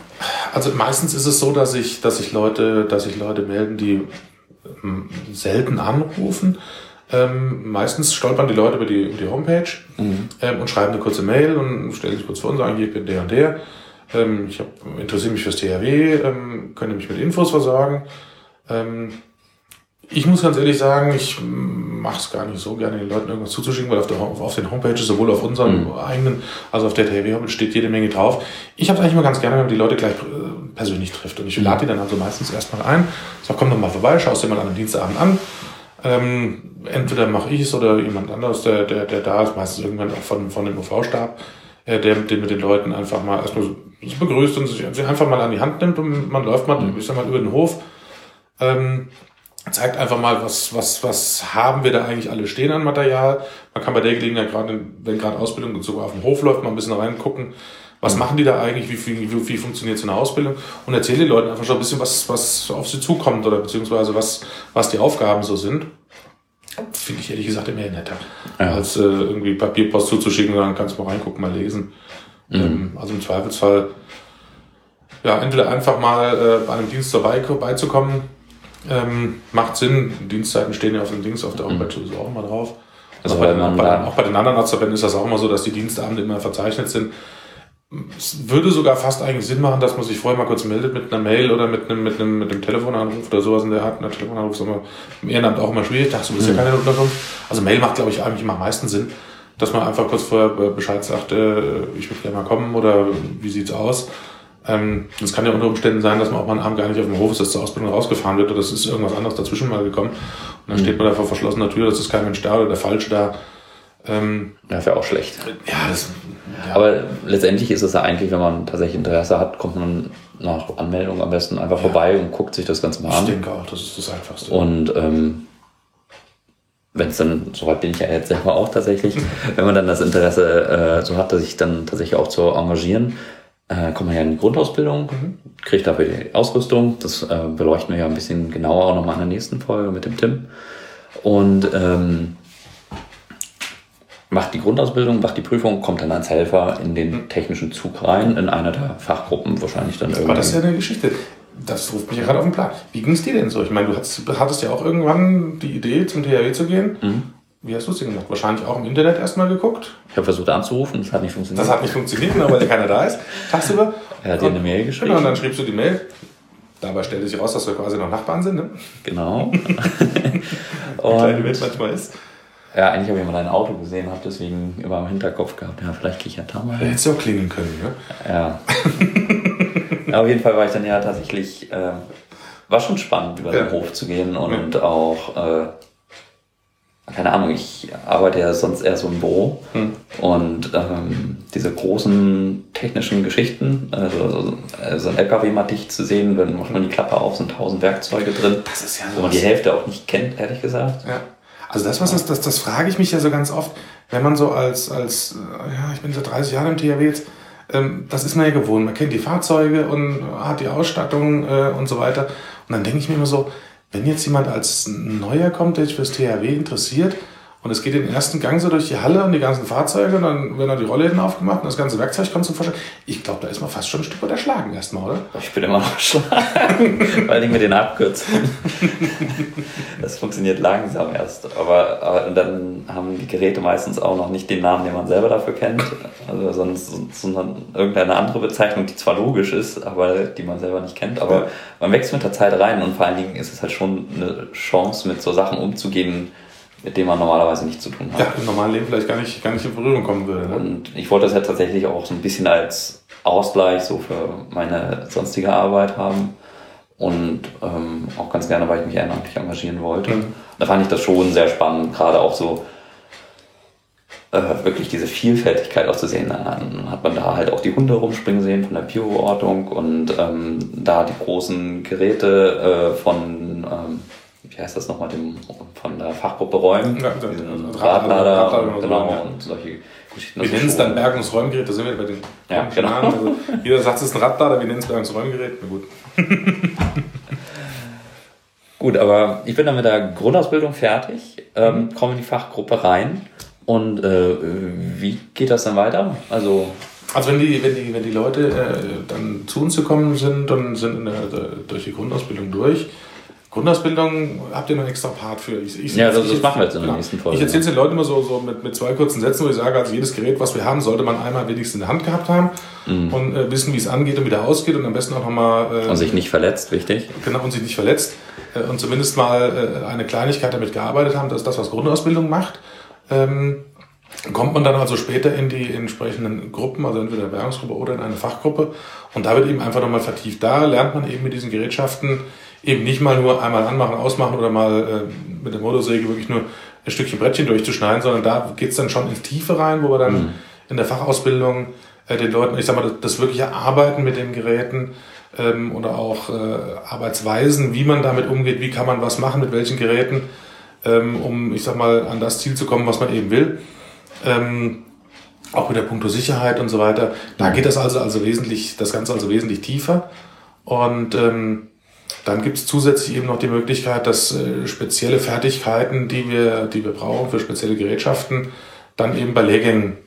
Also meistens ist es so, dass ich, dass ich Leute, dass sich Leute melden, die ähm, selten anrufen. Ähm, meistens stolpern die Leute über die, über die Homepage ähm, und schreiben eine kurze Mail und stellen sich kurz vor und sagen, hier, ich bin der und der. Ähm, ich hab, interessiere mich fürs THW, ähm, könnt ihr mich mit Infos versorgen. Ähm, ich muss ganz ehrlich sagen, ich mache es gar nicht so gerne, den Leuten irgendwas zuzuschicken, weil auf, der, auf den Homepages, sowohl auf unseren eigenen, also auf der THW-Homepage steht jede Menge drauf. Ich habe es eigentlich immer ganz gerne, wenn man die Leute gleich äh, persönlich trifft. Und ich lade die dann also meistens erstmal ein, sag, komm doch mal vorbei, schaust dir mal an einem Dienstagabend an. Ähm, entweder mache ich es oder jemand anderes, der, der, der da ist, meistens irgendwann auch von, von dem UV-Stab, äh, der, der mit den Leuten einfach mal erstmal so begrüßt und sich sich einfach mal an die Hand nimmt und man läuft mal, ich sag mal, über den Hof. Ähm, zeigt einfach mal, was, was, was haben wir da eigentlich alle stehen an Material. Man kann bei der Gelegenheit gerade, wenn gerade Ausbildung sogar auf dem Hof läuft, mal ein bisschen reingucken, was machen die da eigentlich, wie, wie, wie, wie funktioniert so eine Ausbildung und erzählen den Leuten einfach schon ein bisschen, was, was auf sie zukommt oder beziehungsweise was, was die Aufgaben so sind. Finde ich ehrlich gesagt immer netter, Ja. als äh, irgendwie Papierpost zuzuschicken, dann kannst du mal reingucken, mal lesen. Ähm, also im Zweifelsfall ja, entweder einfach mal äh, bei einem Dienst dabei beizukommen, ähm, macht Sinn. Dienstzeiten stehen ja auf den Dings auf der Homepage sowieso auch immer drauf. Also auch, bei den, bei, auch bei den anderen Arztverbänden ist das auch immer so, dass die Dienstabende immer verzeichnet sind. Es würde sogar fast eigentlich Sinn machen, dass man sich vorher mal kurz meldet mit einer Mail oder mit einem, mit einem, mit einem Telefonanruf oder sowas in der Art. Ein Telefonanruf ist immer im Ehrenamt auch immer schwierig. Dachte, du bist ja keine Unterkunft. Also Mail macht, glaube ich, eigentlich immer am meisten Sinn, dass man einfach kurz vorher Bescheid sagt, äh, ich würde gerne mal kommen oder wie sieht's aus. Ähm, es kann ja unter Umständen sein, dass man auch mal einen Abend gar nicht auf dem Hof ist, dass zur Ausbildung rausgefahren wird oder es ist irgendwas anderes dazwischen mal gekommen. Und dann steht man da vor verschlossener Tür, das ist kein Mensch da oder der Falsche da. Ähm, Ja, wäre auch schlecht. ja, das, ja. Aber letztendlich ist es ja eigentlich, wenn man tatsächlich Interesse hat, kommt man nach Anmeldung am besten einfach vorbei und guckt sich das Ganze mal ich an. denke auch, das ist das Einfachste. Und ähm, wenn es dann, soweit bin ich ja jetzt selber auch tatsächlich, wenn man dann das Interesse äh, so hat, dass ich dann tatsächlich auch zu engagieren, äh, kommt man ja in die Grundausbildung, kriegt dafür die Ausrüstung. Das äh, beleuchten wir ja ein bisschen genauer auch nochmal in der nächsten Folge mit dem Tim. Und ähm, macht die Grundausbildung, macht die Prüfung, kommt dann als Helfer in den technischen Zug rein, in einer der Fachgruppen wahrscheinlich dann Aber irgendwann. das ist ja eine Geschichte. Das ruft mich ja gerade auf den Plan. Wie ging es dir denn so? Ich meine, du hattest, hattest ja auch irgendwann die Idee, zum THW zu gehen. Mhm. Wie hast du es denn gemacht? Wahrscheinlich auch im Internet erstmal geguckt. Ich habe versucht anzurufen, das hat nicht funktioniert. Das hat nicht funktioniert, genau, weil ja keiner da ist. Tagsüber. Er hat dir eine Mail Genau, geschrieben. und dann schriebst du die Mail. Dabei stellte sich raus, dass wir quasi noch Nachbarn sind. Ne? Genau. Kleine und Welt manchmal ist. ja, eigentlich habe ich mal dein Auto gesehen, habe deswegen immer im Hinterkopf gehabt, ja, vielleicht gehe ich ja da mal hin. hättest du auch klingeln können. Ne? Ja. ja. Auf jeden Fall war ich dann ja tatsächlich, äh, war schon spannend, über den Ja. Hof zu gehen und auch, äh, keine Ahnung, ich arbeite ja sonst eher so im Büro und ähm, diese großen technischen Geschichten, also äh, so ein LKW mal dicht zu sehen, dann macht man die Klappe auf, sind tausend Werkzeuge drin, Das ist ja wo man die Hälfte auch nicht kennt, ehrlich gesagt. Ja. Also das, was das, das, das frage ich mich ja so ganz oft, wenn man so als, als äh, ja, ich bin seit 30 Jahren im THW jetzt, ähm, das ist man ja gewohnt. Man kennt die Fahrzeuge und hat die Ausstattung äh, und so weiter. Und dann denke ich mir immer so, wenn jetzt jemand als Neuer kommt, der sich fürs THW interessiert und es geht den ersten Gang so durch die Halle und die ganzen Fahrzeuge und dann werden da die Rollläden aufgemacht und das ganze Werkzeug kommt zum Vorschein. Ich glaube, da ist man fast schon ein Stück weit erschlagen erstmal, oder? Ich bin immer noch schlagen, vor allem mit den Abkürzungen. Das funktioniert langsam erst. Aber, aber dann haben die Geräte meistens auch noch nicht den Namen, den man selber dafür kennt, also sonst, sondern irgendeine andere Bezeichnung, die zwar logisch ist, aber die man selber nicht kennt. Aber man wächst mit der Zeit rein und vor allen Dingen ist es halt schon eine Chance, mit so Sachen umzugehen, mit denen man normalerweise nichts zu tun hat. Ja, im normalen Leben vielleicht gar nicht, gar nicht in Berührung kommen würde. Ne? Und ich wollte das ja tatsächlich auch so ein bisschen als Ausgleich so für meine sonstige Arbeit haben. Und ähm, auch ganz gerne, weil ich mich ehrenamtlich engagieren wollte. Mhm. Da fand ich das schon sehr spannend, gerade auch so äh, wirklich diese Vielfältigkeit auch zu sehen. Dann hat man da halt auch die Hunde rumspringen sehen von der Bioortung und ähm, da die großen Geräte äh, von ähm, wie heißt das nochmal, dem, von der Fachgruppe Räumen, Ja, Radlader, genau, ja. und solche Geschichten. Wir nennen es dann Bergungsräumgerät, da sind wir bei den Ja, genau. Also, jeder sagt, es ist ein Radlader, wir nennen es Bergungsräumgerät. Na gut. Gut, aber ich bin dann mit der Grundausbildung fertig, ähm, komme in die Fachgruppe rein und äh, wie geht das dann weiter? Also, Also wenn die, wenn die, wenn die Leute äh, dann zu uns gekommen sind und sind in der, durch die Grundausbildung durch, Grundausbildung habt ihr noch einen extra Part für. Ich, ich, Ja, das- das ich, machen wir jetzt in der nächsten Folge, Ich erzähle es den Leuten immer so, so mit, mit zwei kurzen Sätzen, wo ich sage, also jedes Gerät, was wir haben, sollte man einmal wenigstens in der Hand gehabt haben Mhm. und äh, wissen, wie es angeht und wieder ausgeht und am besten auch nochmal äh, und sich nicht verletzt, wichtig. genau, und sich nicht verletzt äh, und zumindest mal äh, eine Kleinigkeit damit gearbeitet haben. Das ist das, was Grundausbildung macht. Ähm, kommt man dann also später in die entsprechenden Gruppen, also entweder in eine Bergungsgruppe oder in eine Fachgruppe. Und da wird eben einfach nochmal vertieft. Da lernt man eben mit diesen Gerätschaften eben nicht mal nur einmal anmachen, ausmachen oder mal äh, mit der Motorsäge wirklich nur ein Stückchen Brettchen durchzuschneiden, sondern da geht's dann schon ins Tiefe rein, wo wir dann in der Fachausbildung äh, den Leuten, ich sag mal, das, das wirkliche Arbeiten mit den Geräten ähm, oder auch äh, Arbeitsweisen, wie man damit umgeht, wie kann man was machen, mit welchen Geräten, ähm, um, ich sag mal, an das Ziel zu kommen, was man eben will. Ähm, auch mit der Punkto Sicherheit und so weiter. Da geht das also, also wesentlich, das Ganze also wesentlich tiefer. Und ähm, dann gibt es zusätzlich eben noch die Möglichkeit, dass äh, spezielle Fertigkeiten, die wir, die wir brauchen für spezielle Gerätschaften, dann eben bei Lehrgängen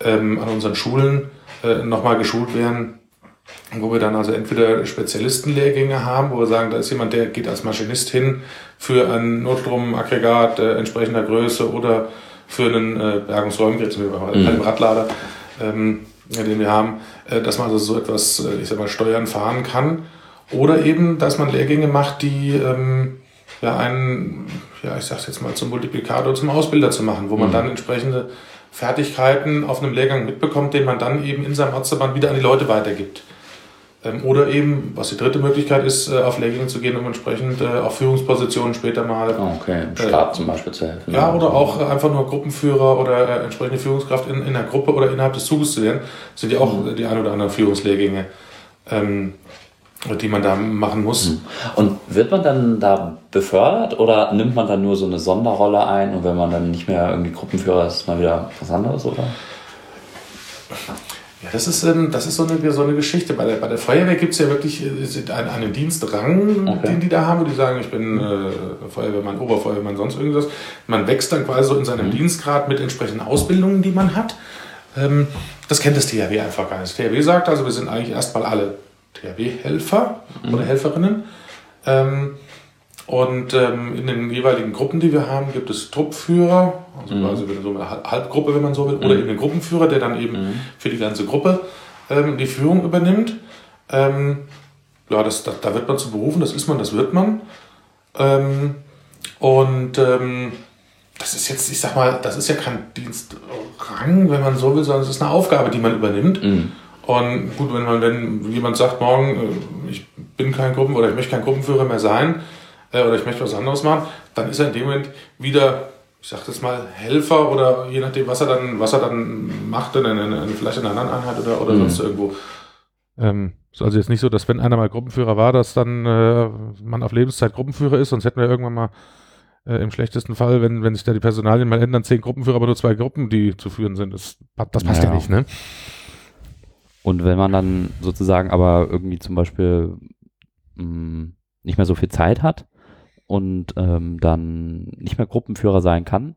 ähm, an unseren Schulen äh, nochmal geschult werden, wo wir dann also entweder Spezialistenlehrgänge haben, wo wir sagen, da ist jemand, der geht als Maschinist hin für ein Notstromaggregat äh, entsprechender Größe oder für einen äh, Bergungsräumgerät, zum Beispiel bei einem Radlader, ähm, den wir haben, äh, dass man also so etwas, äh, ich sag mal, steuern, fahren kann. Oder eben, dass man Lehrgänge macht, die ähm, ja einen, ja, ich sag's jetzt mal, zum Multiplikator, zum Ausbilder zu machen, wo man dann entsprechende Fertigkeiten auf einem Lehrgang mitbekommt, den man dann eben in seinem Arztverband wieder an die Leute weitergibt. Ähm, oder eben, was die dritte Möglichkeit ist, äh, auf Lehrgänge zu gehen, um entsprechend äh, auf Führungspositionen später mal Ah, Okay, im Staat zum Beispiel zu helfen. ja, oder auch äh, einfach nur Gruppenführer oder äh, entsprechende Führungskraft in, in der Gruppe oder innerhalb des Zuges zu lernen, sind ja auch äh, die ein oder anderen Führungslehrgänge, ähm, die man da machen muss. Und wird man dann da befördert oder nimmt man dann nur so eine Sonderrolle ein und wenn man dann nicht mehr irgendwie Gruppenführer ist, ist mal wieder was anderes, oder? Ja, das ist, ähm, das ist so, eine, so eine Geschichte. Bei der, bei der Feuerwehr gibt es ja wirklich äh, einen, Dienstrang, Okay. den die da haben, wo die sagen, ich bin äh, Feuerwehrmann, Oberfeuerwehrmann, sonst irgendwas. Man wächst dann quasi so in seinem Dienstgrad mit entsprechenden Ausbildungen, die man hat. Ähm, das kennt das THW einfach gar nicht. Das THW sagt also, wir sind eigentlich erstmal alle THW-Helfer oder Helferinnen. Ähm, und ähm, in den jeweiligen Gruppen, die wir haben, gibt es Truppführer, also quasi so eine Halb- Halbgruppe, wenn man so will, oder eben den Gruppenführer, der dann eben für die ganze Gruppe ähm, die Führung übernimmt. Ähm, ja, das, da, da wird man zu berufen, das ist man, das wird man. Ähm, und ähm, das ist jetzt, ich sag mal, das ist ja kein Dienstrang, wenn man so will, sondern es ist eine Aufgabe, die man übernimmt. Und gut, wenn man, wenn jemand sagt, morgen, äh, ich bin kein Gruppen oder ich möchte kein Gruppenführer mehr sein äh, oder ich möchte was anderes machen, dann ist er in dem Moment wieder, ich sag das mal, Helfer oder je nachdem, was er dann, was er dann macht, in in einer, vielleicht in einer anderen Einheit oder, oder sonst irgendwo. Ähm, ist also jetzt nicht so, dass wenn einer mal Gruppenführer war, dass dann äh, man auf Lebenszeit Gruppenführer ist, sonst hätten wir irgendwann mal äh, im schlechtesten Fall, wenn, wenn sich da die Personalien mal ändern, zehn Gruppenführer, aber nur zwei Gruppen, die zu führen sind. Das, das passt ja, Ja. nicht, ne? Und wenn man dann sozusagen aber irgendwie zum Beispiel mh, nicht mehr so viel Zeit hat und ähm, dann nicht mehr Gruppenführer sein kann,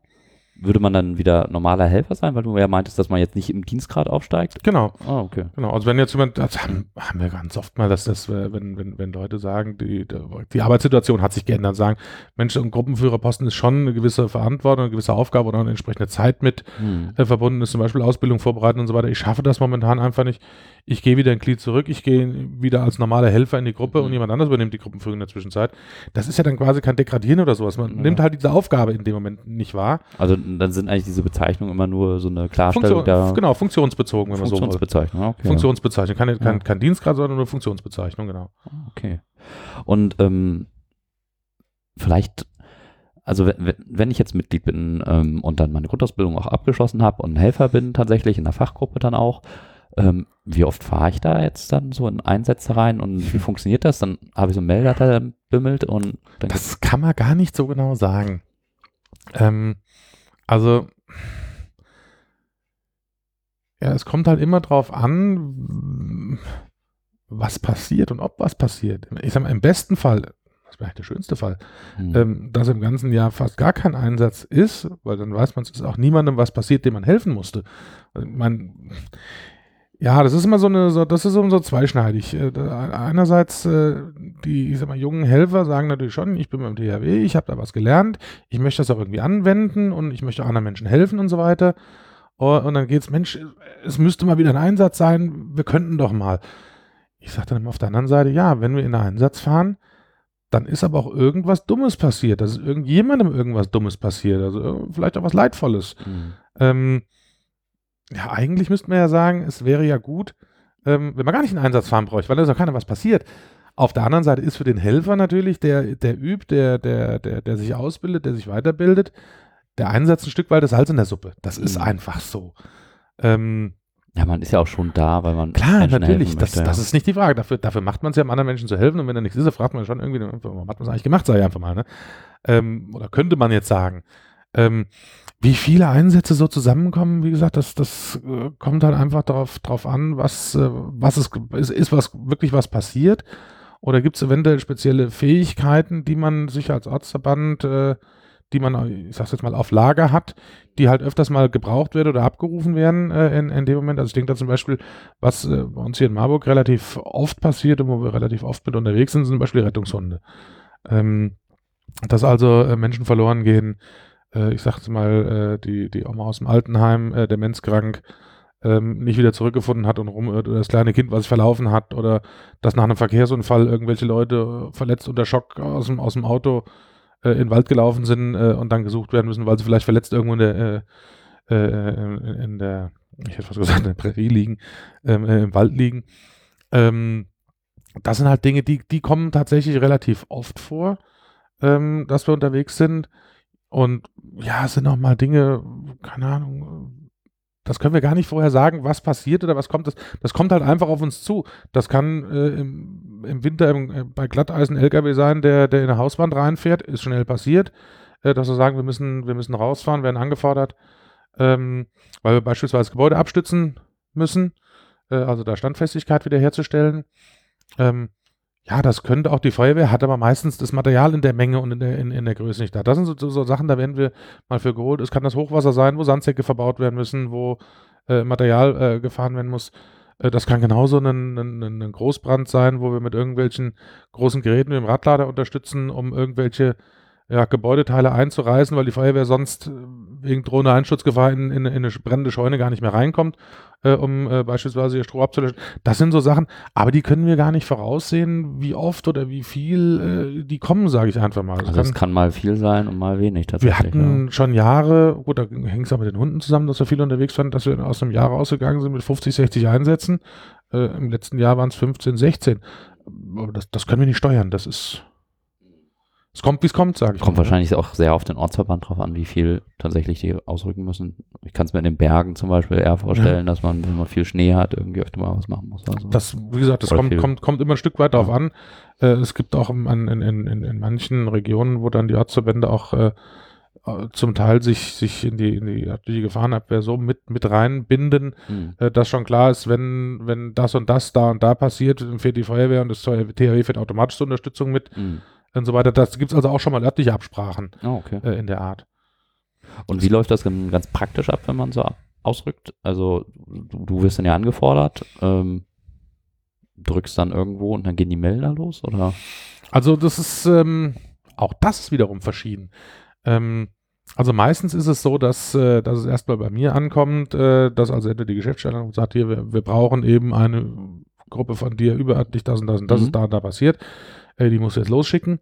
würde man dann wieder normaler Helfer sein, weil du ja meintest, dass man jetzt nicht im Dienstgrad aufsteigt? Genau. Ah, okay. Genau, also wenn jetzt jemand, das haben, haben wir ganz oft mal, dass das, äh, wenn, wenn, wenn Leute sagen, die, die Arbeitssituation hat sich geändert, sagen, Mensch, ein Gruppenführerposten ist schon eine gewisse Verantwortung, eine gewisse Aufgabe oder eine entsprechende Zeit mit Hm. äh, verbunden ist, zum Beispiel Ausbildung vorbereiten und so weiter. Ich schaffe das momentan einfach nicht. Ich gehe wieder ein Glied zurück, ich gehe wieder als normaler Helfer in die Gruppe und jemand anderes übernimmt die Gruppenführung in der Zwischenzeit. Das ist ja dann quasi kein Degradieren oder sowas. Man Ja. nimmt halt diese Aufgabe in dem Moment nicht wahr. Also dann sind eigentlich diese Bezeichnungen immer nur so eine Klarstellung Funktion, der genau, funktionsbezogen, wenn man so will. Funktionsbezeichnung. Okay. Funktionsbezeichnung. Kein, kein, kein Dienstgrad, sondern nur Funktionsbezeichnung, genau. Okay. Und ähm, vielleicht, also wenn ich jetzt Mitglied bin ähm, und dann meine Grundausbildung auch abgeschlossen habe und Helfer bin tatsächlich in der Fachgruppe dann auch, Ähm, wie oft fahre ich da jetzt dann so in Einsätze rein und wie funktioniert das? Dann habe ich so einen Melder, der dann bimmelt und dann Das kann man gar nicht so genau sagen. Ähm, also, ja, es kommt halt immer drauf an, was passiert und ob was passiert. Ich sag mal, im besten Fall, das wäre eigentlich der schönste Fall, Hm. ähm, dass im ganzen Jahr fast gar kein Einsatz ist, weil dann weiß man, es ist auch niemandem was passiert, dem man helfen musste. Also, Man, ja, das ist immer so eine, so, das ist so, so zweischneidig. Äh, Einerseits, äh, die, ich sag mal, jungen Helfer sagen natürlich schon, ich bin beim THW, ich habe da was gelernt, ich möchte das auch irgendwie anwenden und ich möchte anderen Menschen helfen und so weiter. Und dann geht's, Mensch, es müsste mal wieder ein Einsatz sein, wir könnten doch mal. Ich sage dann immer auf der anderen Seite, ja, wenn wir in einen Einsatz fahren, dann ist aber auch irgendwas Dummes passiert. dass irgendjemandem irgendwas Dummes passiert. Also äh, vielleicht auch was Leidvolles. Hm. Ähm, ja, eigentlich müsste man ja sagen, es wäre ja gut, ähm, wenn man gar nicht einen Einsatz fahren bräuchte, weil da ist auch keiner was passiert. Auf der anderen Seite ist für den Helfer natürlich, der, der übt, der, der, der, der sich ausbildet, der sich weiterbildet, der Einsatz ein Stück weit das Salz in der Suppe. Das ist Mhm. einfach so. Ähm, Ja, man ist ja auch schon da, weil man Klar, Menschen natürlich. Das, möchte, das ja. ist nicht die Frage. Dafür, dafür macht man es ja, um anderen Menschen zu helfen. Und wenn da nichts ist, dann fragt man schon irgendwie, warum hat man es eigentlich gemacht, sage ich einfach mal. Ne? Ähm, oder könnte man jetzt sagen. Ähm, wie viele Einsätze so zusammenkommen, wie gesagt, das, das äh, kommt halt einfach darauf drauf an, was, äh, was ist, ist, ist was wirklich was passiert. Oder gibt es eventuell spezielle Fähigkeiten, die man sich als Ortsverband, äh, die man, ich sag's jetzt mal, auf Lager hat, die halt öfters mal gebraucht werden oder abgerufen werden äh, in, in dem Moment. Also ich denke da zum Beispiel, was äh, bei uns hier in Marburg relativ oft passiert und wo wir relativ oft mit unterwegs sind, sind zum Beispiel Rettungshunde. Ähm, dass also äh, Menschen verloren gehen, ich sag's mal, äh, die, die Oma aus dem Altenheim, äh, demenzkrank, ähm, nicht wieder zurückgefunden hat und rumirrt oder das kleine Kind, was verlaufen hat oder dass nach einem Verkehrsunfall irgendwelche Leute äh, verletzt unter Schock aus dem, aus dem Auto äh, in den Wald gelaufen sind äh, und dann gesucht werden müssen, weil sie vielleicht verletzt irgendwo in der, äh, äh, in der ich hätte fast gesagt, in der Prärie liegen, ähm, äh, im Wald liegen. Ähm, das sind halt Dinge, die, die kommen tatsächlich relativ oft vor, ähm, dass wir unterwegs sind. Und ja, es sind auch mal Dinge, keine Ahnung, das können wir gar nicht vorher sagen, was passiert oder was kommt. Das, das kommt halt einfach auf uns zu. Das kann äh, im, im Winter im, äh, bei Glatteisen LKW sein, der, der in eine Hauswand reinfährt, ist schnell passiert, äh, dass wir sagen, wir müssen, wir müssen rausfahren, werden angefordert, ähm, weil wir beispielsweise Gebäude abstützen müssen, äh, also da Standfestigkeit wiederherzustellen. Ähm, ja, das könnte auch die Feuerwehr, hat aber meistens das Material in der Menge und in der, in, in der Größe nicht da. Das sind so, so, Sachen, da werden wir mal für geholt. Es kann das Hochwasser sein, wo Sandsäcke verbaut werden müssen, wo äh, Material äh, gefahren werden muss. Äh, das kann genauso ein, ein, ein Großbrand sein, wo wir mit irgendwelchen großen Geräten dem Radlader unterstützen, um irgendwelche ja, Gebäudeteile einzureißen, weil die Feuerwehr sonst äh, wegen drohender Einschutzgefahr in, in, in eine brennende Scheune gar nicht mehr reinkommt, äh, um äh, beispielsweise ihr Stroh abzulöschen. Das sind so Sachen, aber die können wir gar nicht voraussehen, wie oft oder wie viel äh, die kommen, sage ich einfach mal. Das Also es kann mal viel sein und mal wenig wir tatsächlich. hatten schon Jahre, gut, da hängt es auch mit den Hunden zusammen, dass wir viel unterwegs waren, dass wir aus einem Jahr rausgegangen sind mit 50, 60 Einsätzen. Äh, Im letzten Jahr waren es 15, 16. Aber das, das können wir nicht steuern. Das ist. Es kommt, wie es kommt, sage ich. Kommt mal. wahrscheinlich auch sehr auf den Ortsverband drauf an, wie viel tatsächlich die ausrücken müssen. Ich kann es mir in den Bergen zum Beispiel eher vorstellen, dass man, wenn man viel Schnee hat, irgendwie öfter mal was machen muss. Also. Das, wie gesagt, das kommt, kommt, kommt immer ein Stück weit darauf an. Äh, es gibt auch in, in, in, in, manchen Regionen, wo dann die Ortsverbände auch äh, zum Teil sich, sich in die, in die örtliche Gefahrenabwehr so mit, mit reinbinden, Hm. äh, dass schon klar ist, wenn, wenn das und das da und da passiert, dann fährt die Feuerwehr und das THW fährt automatisch zur Unterstützung mit Hm. Und so weiter. Das gibt es also auch schon mal örtliche Absprachen Oh, okay. äh, in der Art. Und wie läuft das dann ganz praktisch ab, wenn man so ausrückt? Also du, du wirst dann ja angefordert, ähm, drückst dann irgendwo und dann gehen die Melder los, oder? Also das ist, ähm, auch das ist wiederum verschieden. Ähm, also meistens ist es so, dass, äh, dass es erstmal bei mir ankommt, äh, dass also entweder die Geschäftsstellung sagt, hier, wir, wir brauchen eben eine Gruppe von dir überörtlich, das und das und das Mhm. ist da und da passiert. Äh, die musst du jetzt losschicken.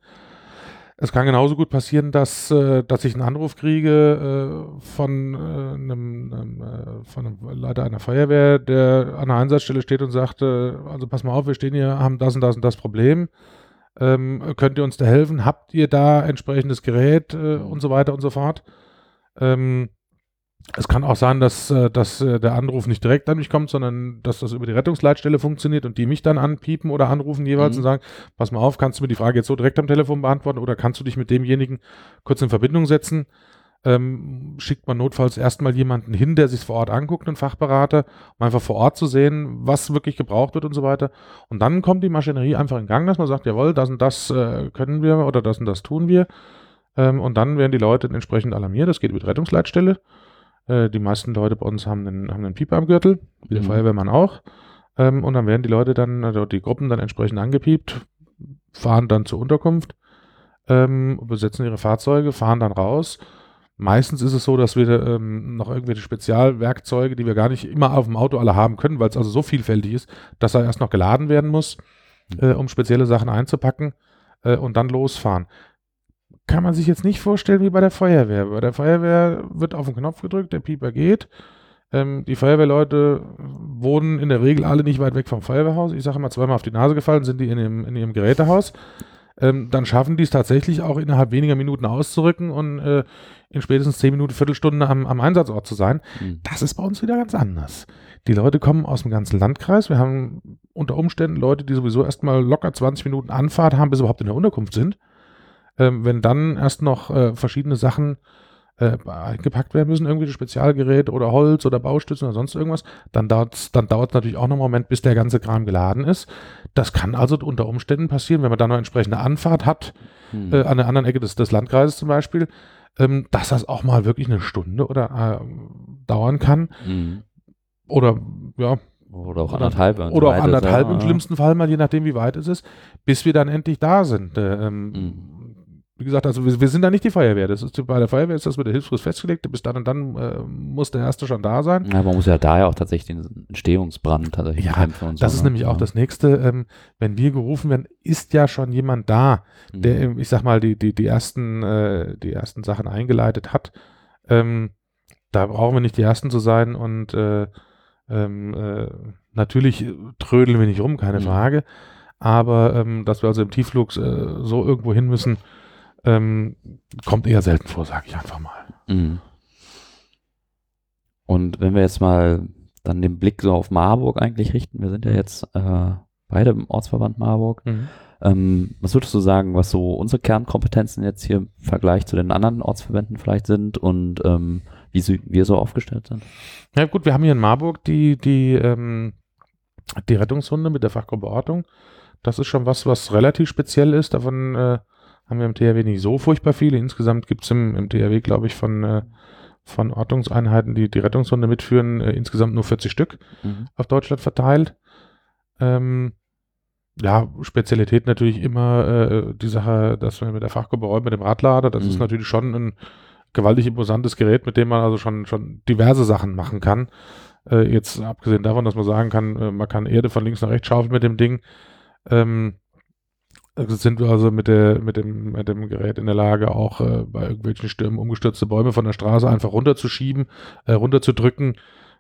Es kann genauso gut passieren, dass, äh, dass ich einen Anruf kriege äh, von, einem, von einem Leiter einer Feuerwehr, der an der Einsatzstelle steht und sagt, also pass mal auf, wir stehen hier, haben das und das und das Problem. Ähm, könnt ihr uns da helfen? Habt ihr da entsprechendes Gerät und so weiter und so fort? Ähm, Es kann auch sein, dass, äh, dass äh, der Anruf nicht direkt an mich kommt, sondern dass das über die Rettungsleitstelle funktioniert und die mich dann anpiepen oder anrufen jeweils Mhm. und sagen, pass mal auf, kannst du mir die Frage jetzt so direkt am Telefon beantworten oder kannst du dich mit demjenigen kurz in Verbindung setzen? Ähm, schickt man notfalls erstmal jemanden hin, der sich vor Ort anguckt, einen Fachberater, um einfach vor Ort zu sehen, was wirklich gebraucht wird und so weiter. Und dann kommt die Maschinerie einfach in Gang, dass man sagt, jawohl, das und das äh, können wir oder das und das tun wir. Ähm, und dann werden die Leute entsprechend alarmiert. Das geht über die Rettungsleitstelle. Äh, die meisten Leute bei uns haben einen, haben einen Pieper am Gürtel, wie der Mhm. Feuerwehrmann auch. Ähm, und dann werden die Leute dann, also die Gruppen dann entsprechend angepiept, fahren dann zur Unterkunft, ähm, besetzen ihre Fahrzeuge, fahren dann raus. Meistens ist es so, dass wir ähm, noch irgendwelche Spezialwerkzeuge, die wir gar nicht immer auf dem Auto alle haben können, weil es also so vielfältig ist, dass er erst noch geladen werden muss, äh, um spezielle Sachen einzupacken äh, und dann losfahren. Kann man sich jetzt nicht vorstellen wie bei der Feuerwehr. Bei der Feuerwehr wird auf den Knopf gedrückt, der Pieper geht. Ähm, die Feuerwehrleute wohnen in der Regel alle nicht weit weg vom Feuerwehrhaus. Ich sage immer, zweimal auf die Nase gefallen sind die in ihrem, in ihrem Gerätehaus. Ähm, dann schaffen die es tatsächlich auch innerhalb weniger Minuten auszurücken und äh, in spätestens 10 Minuten, Viertelstunde am, am Einsatzort zu sein. Mhm. Das ist bei uns wieder ganz anders. Die Leute kommen aus dem ganzen Landkreis. Wir haben unter Umständen Leute, die sowieso erstmal locker 20 Minuten Anfahrt haben, bis sie überhaupt in der Unterkunft sind. Ähm, wenn dann erst noch äh, verschiedene Sachen äh, eingepackt werden müssen, irgendwelche Spezialgeräte oder Holz oder Baustützen oder sonst irgendwas, dann dauert es dann dauert's natürlich auch noch einen Moment, bis der ganze Kram geladen ist. Das kann also unter Umständen passieren, wenn man dann noch entsprechende Anfahrt hat, Mhm. äh, an der anderen Ecke des, des Landkreises zum Beispiel, ähm, dass das auch mal wirklich eine Stunde oder äh, dauern kann. Mhm. Oder ja, Oder auch Oder- anderthalb. es oder auch weit ist, anderthalb ja. im schlimmsten Fall mal, je nachdem, wie weit es ist, bis wir dann endlich da sind. Äh, ähm, Mhm. Wie gesagt, also wir, wir sind da nicht die Feuerwehr. Das ist, bei der Feuerwehr ist das mit der Hilfsfrist festgelegt. Bis dann und dann äh, muss der Erste schon da sein. Ja, man muss ja da ja auch tatsächlich den Entstehungsbrand tatsächlich Ja, bekämpfen und so. Das ist ne? nämlich auch Ja. das Nächste. Ähm, wenn wir gerufen werden, ist ja schon jemand da, der, Mhm. ich sag mal, die, die, die, ersten, äh, die ersten Sachen eingeleitet hat. Ähm, da brauchen wir nicht die Ersten zu sein und äh, ähm, äh, natürlich trödeln wir nicht rum, keine Mhm. Frage. Aber ähm, dass wir also im Tiefflug äh, so irgendwo hin müssen, ähm, kommt eher selten vor, sage ich einfach mal. Mhm. Und wenn wir jetzt mal dann den Blick so auf Marburg eigentlich richten, wir sind ja jetzt äh, beide im Ortsverband Marburg. Ähm, was würdest du sagen, was so unsere Kernkompetenzen jetzt hier im Vergleich zu den anderen Ortsverbänden vielleicht sind und ähm, wie sie, wir so aufgestellt sind? Ja gut, wir haben hier in Marburg die, die, ähm, die Rettungshunde mit der Fachgruppe Ortung. Das ist schon was, was relativ speziell ist. Davon äh, haben wir im THW nicht so furchtbar viele. Insgesamt gibt es im, im THW, glaube ich, von, äh, von Ortungseinheiten, die die Rettungshunde mitführen, äh, insgesamt nur 40 Stück Mhm. auf Deutschland verteilt. Ähm, ja, Spezialität natürlich immer äh, die Sache, dass wir mit der Fachgruppe Räumen mit dem Radlader, das ist Mhm. natürlich schon ein gewaltig imposantes Gerät, mit dem man also schon, schon diverse Sachen machen kann. Äh, jetzt abgesehen davon, dass man sagen kann, äh, man kann Erde von links nach rechts schaufeln mit dem Ding, ähm, sind wir also mit, der, mit, dem, mit dem Gerät in der Lage, auch äh, bei irgendwelchen Stürmen umgestürzte Bäume von der Straße einfach runterzuschieben, äh, runterzudrücken,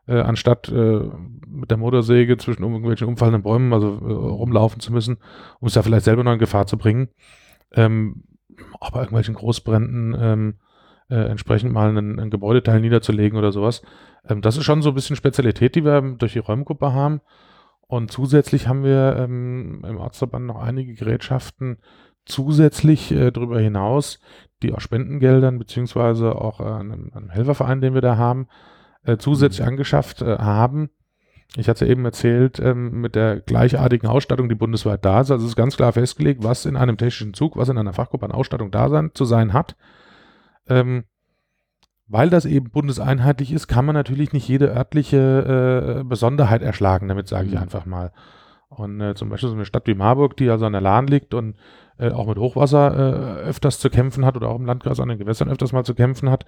äh, anstatt äh, mit der Motorsäge zwischen irgendwelchen umfallenden Bäumen also äh, rumlaufen zu müssen, um es da vielleicht selber noch in Gefahr zu bringen. Ähm, auch bei irgendwelchen Großbränden ähm, äh, entsprechend mal einen, ein Gebäudeteil niederzulegen oder sowas. Ähm, das ist schon so ein bisschen Spezialität, die wir durch die Räumgruppe haben. Und zusätzlich haben wir ähm, im Ortsverband noch einige Gerätschaften zusätzlich äh, darüber hinaus, die aus Spendengeldern beziehungsweise auch äh, einem, einem Helferverein, den wir da haben, äh, zusätzlich angeschafft äh, haben. Ich hatte eben erzählt, ähm, mit der gleichartigen Ausstattung, die bundesweit da ist. Also es ist ganz klar festgelegt, was in einem technischen Zug, was in einer Fachgruppe an Ausstattung da sein, zu sein hat. Ähm, weil das eben bundeseinheitlich ist, kann man natürlich nicht jede örtliche äh, Besonderheit erschlagen, damit sage ich Mhm. einfach mal. Und äh, zum Beispiel so eine Stadt wie Marburg, die also an der Lahn liegt und äh, auch mit Hochwasser äh, öfters zu kämpfen hat oder auch im Landkreis an den Gewässern öfters mal zu kämpfen hat,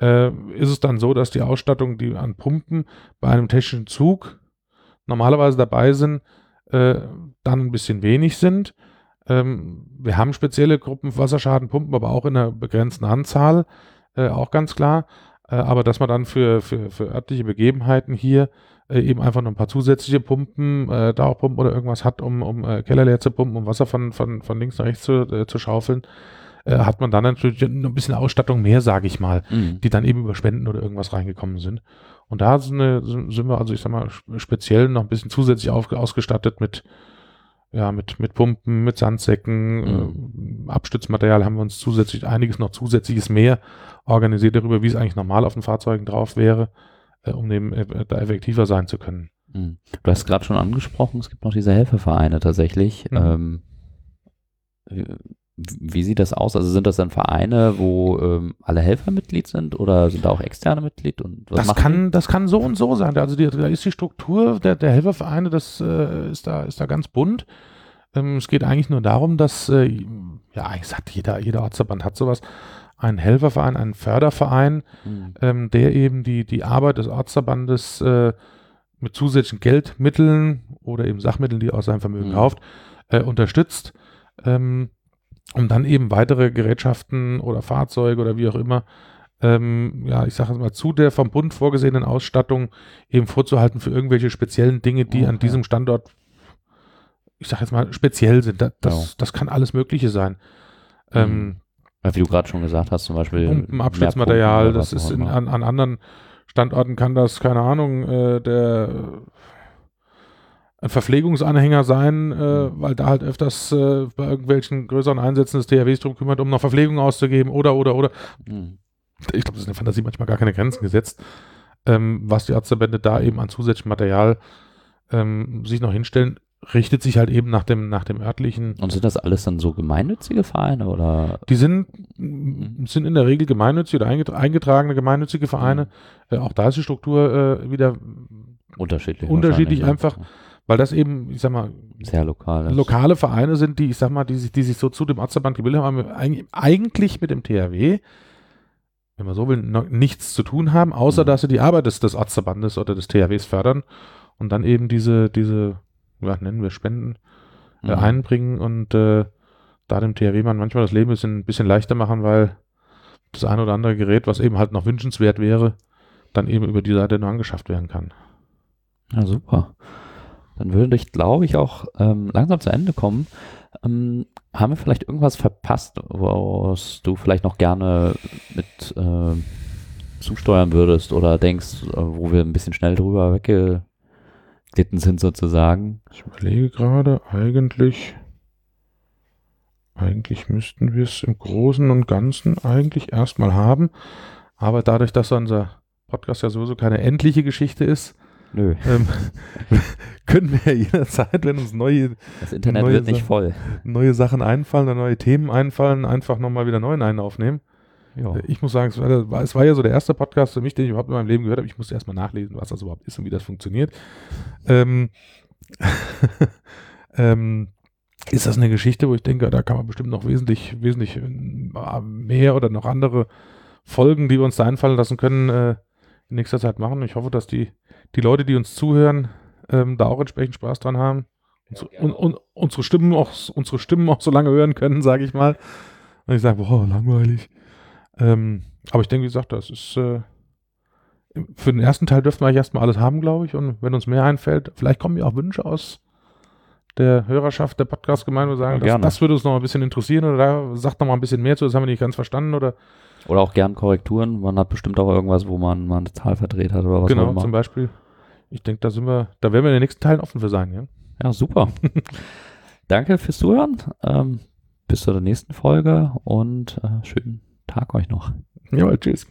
äh, ist es dann so, dass die Ausstattung, die an Pumpen bei einem technischen Zug normalerweise dabei sind, äh, dann ein bisschen wenig sind. Ähm, wir haben spezielle Gruppen Wasserschadenpumpen, aber auch in einer begrenzten Anzahl, äh, auch ganz klar. Äh, aber dass man dann für, für, für örtliche Begebenheiten hier äh, eben einfach noch ein paar zusätzliche Pumpen, äh, Tauchpumpen oder irgendwas hat, um, um äh, Keller leer zu pumpen, um Wasser von, von, von links nach rechts zu, äh, zu schaufeln. hat man dann natürlich noch ein bisschen Ausstattung mehr, sage ich mal, Mhm. die dann eben über Spenden oder irgendwas reingekommen sind. Und da sind, wir- sind wir, also ich sag mal, speziell noch ein bisschen zusätzlich auf, ausgestattet mit, ja, mit, mit Pumpen, mit Sandsäcken, äh, Abstützmaterial haben wir uns zusätzlich, einiges noch zusätzliches mehr organisiert darüber, wie es eigentlich normal auf den Fahrzeugen drauf wäre, äh, um eben äh, da effektiver sein zu können. Mhm. Du hast gerade schon angesprochen, es gibt noch diese Helfervereine tatsächlich. Mhm. Ähm, wie- sieht das aus? Also sind das dann Vereine, wo ähm, alle Helfer Mitglied sind oder sind da auch externe Mitglied? Und was Das kann, das kann so und so sein. Also die, da ist die Struktur der, der Helfervereine, das äh, ist, da, ist da ganz bunt. Ähm, es geht eigentlich nur darum, dass, äh, ja, eigentlich sagt jeder, jeder Ortsverband hat sowas, ein Helferverein, ein Förderverein? Mhm. ähm, der eben die, die Arbeit des Ortsverbandes äh, mit zusätzlichen Geldmitteln oder eben Sachmitteln, die er aus seinem Vermögen Mhm. kauft, äh, unterstützt, ähm, um dann eben weitere Gerätschaften oder Fahrzeuge oder wie auch immer, ähm, ja, ich sage mal, zu der vom Bund vorgesehenen Ausstattung eben vorzuhalten für irgendwelche speziellen Dinge, die an Okay. diesem Standort, ich sage jetzt mal, speziell sind. Das, das, Ja. das kann alles Mögliche sein. Ähm, Ja, wie du gerade schon gesagt hast, zum Beispiel Pumpen, mehr Abschnittsmaterial, Pumpen oder das ist in, an, an anderen Standorten kann das, keine Ahnung, äh, der ein Verpflegungsanhänger sein, äh, Mhm. weil da halt öfters äh, bei irgendwelchen größeren Einsätzen des THWs drum kümmert, um noch Verpflegung auszugeben oder, oder, oder. Mhm. Ich glaube, das ist in der Fantasie manchmal gar keine Grenzen gesetzt, ähm, was die Ärztebände da eben an zusätzlichem Material ähm, sich noch hinstellen, richtet sich halt eben nach dem, nach dem örtlichen Und sind das alles dann so gemeinnützige Vereine oder? Die sind, Mhm. sind in der Regel gemeinnützig oder eingetra- eingetragene gemeinnützige Vereine. Mhm. Äh, auch da ist die Struktur äh, wieder, Unterschiedlich. Unterschiedlich einfach. Weil das eben, ich sag mal? Sehr lokal. lokale Vereine sind, die, ich sag mal, die sich, die sich so zu dem Ortsverband gebildet haben, eigentlich mit dem THW, wenn man so will, nichts zu tun haben, außer Mhm. dass sie die Arbeit des, des Ortsverbandes oder des THWs fördern und dann eben diese, diese, ja, nennen wir Spenden, äh, Mhm. einbringen und äh, da dem THW-Mann manchmal das Leben ein bisschen, ein bisschen leichter machen, weil das eine oder andere Gerät, was eben halt noch wünschenswert wäre, dann eben über die Seite nur angeschafft werden kann. Ja, super. Dann würde ich, glaube ich, auch ähm, langsam zu Ende kommen. Ähm, haben wir vielleicht irgendwas verpasst, woraus du vielleicht noch gerne mit äh, zusteuern würdest oder denkst, äh, wo wir ein bisschen schnell drüber weggeglitten sind sozusagen? Ich überlege gerade, eigentlich, eigentlich müssten wir es im Großen und Ganzen eigentlich erstmal haben. Aber dadurch, dass unser Podcast ja sowieso keine endliche Geschichte ist, Nö, ähm, können wir ja jederzeit, wenn uns neue, das Internet Neue wird nicht Sachen. voll. neue Sachen einfallen oder neue Themen einfallen, einfach nochmal wieder neuen einen aufnehmen. Ja. Ich muss sagen, es war, es war ja so der erste Podcast für mich, den ich überhaupt in meinem Leben gehört habe. Ich musste erstmal nachlesen, was das überhaupt ist und wie das funktioniert. Ähm, ähm, ist das eine Geschichte, wo ich denke, da kann man bestimmt noch wesentlich, wesentlich äh, mehr oder noch andere Folgen, die wir uns da einfallen lassen können, äh, in nächster Zeit machen. Ich hoffe, dass die, die Leute, die uns zuhören, ähm, da auch entsprechend Spaß dran haben. Und, so- und, und unsere Stimmen auch, unsere Stimmen auch so lange hören können, sage ich mal. Und ich sage, boah, langweilig. Ähm, aber ich denke, wie gesagt, das ist äh, für den ersten Teil dürften wir eigentlich erstmal alles haben, glaube ich. Und wenn uns mehr einfällt, vielleicht kommen ja auch Wünsche aus der Hörerschaft der Podcast-Gemeinde und sagen, Ja, das, das würde uns noch mal ein bisschen interessieren oder da sagt noch mal ein bisschen mehr zu, das haben wir nicht ganz verstanden oder Oder auch gern Korrekturen. Man hat bestimmt auch irgendwas, wo man mal eine Zahl verdreht hat oder was auch genau, immer. zum Beispiel. Ich denke, da sind wir, da werden wir in den nächsten Teilen offen für sein, ja. Ja, super. Danke fürs Zuhören. Ähm, bis zur nächsten Folge und äh, schönen Tag euch noch. Ja, tschüss.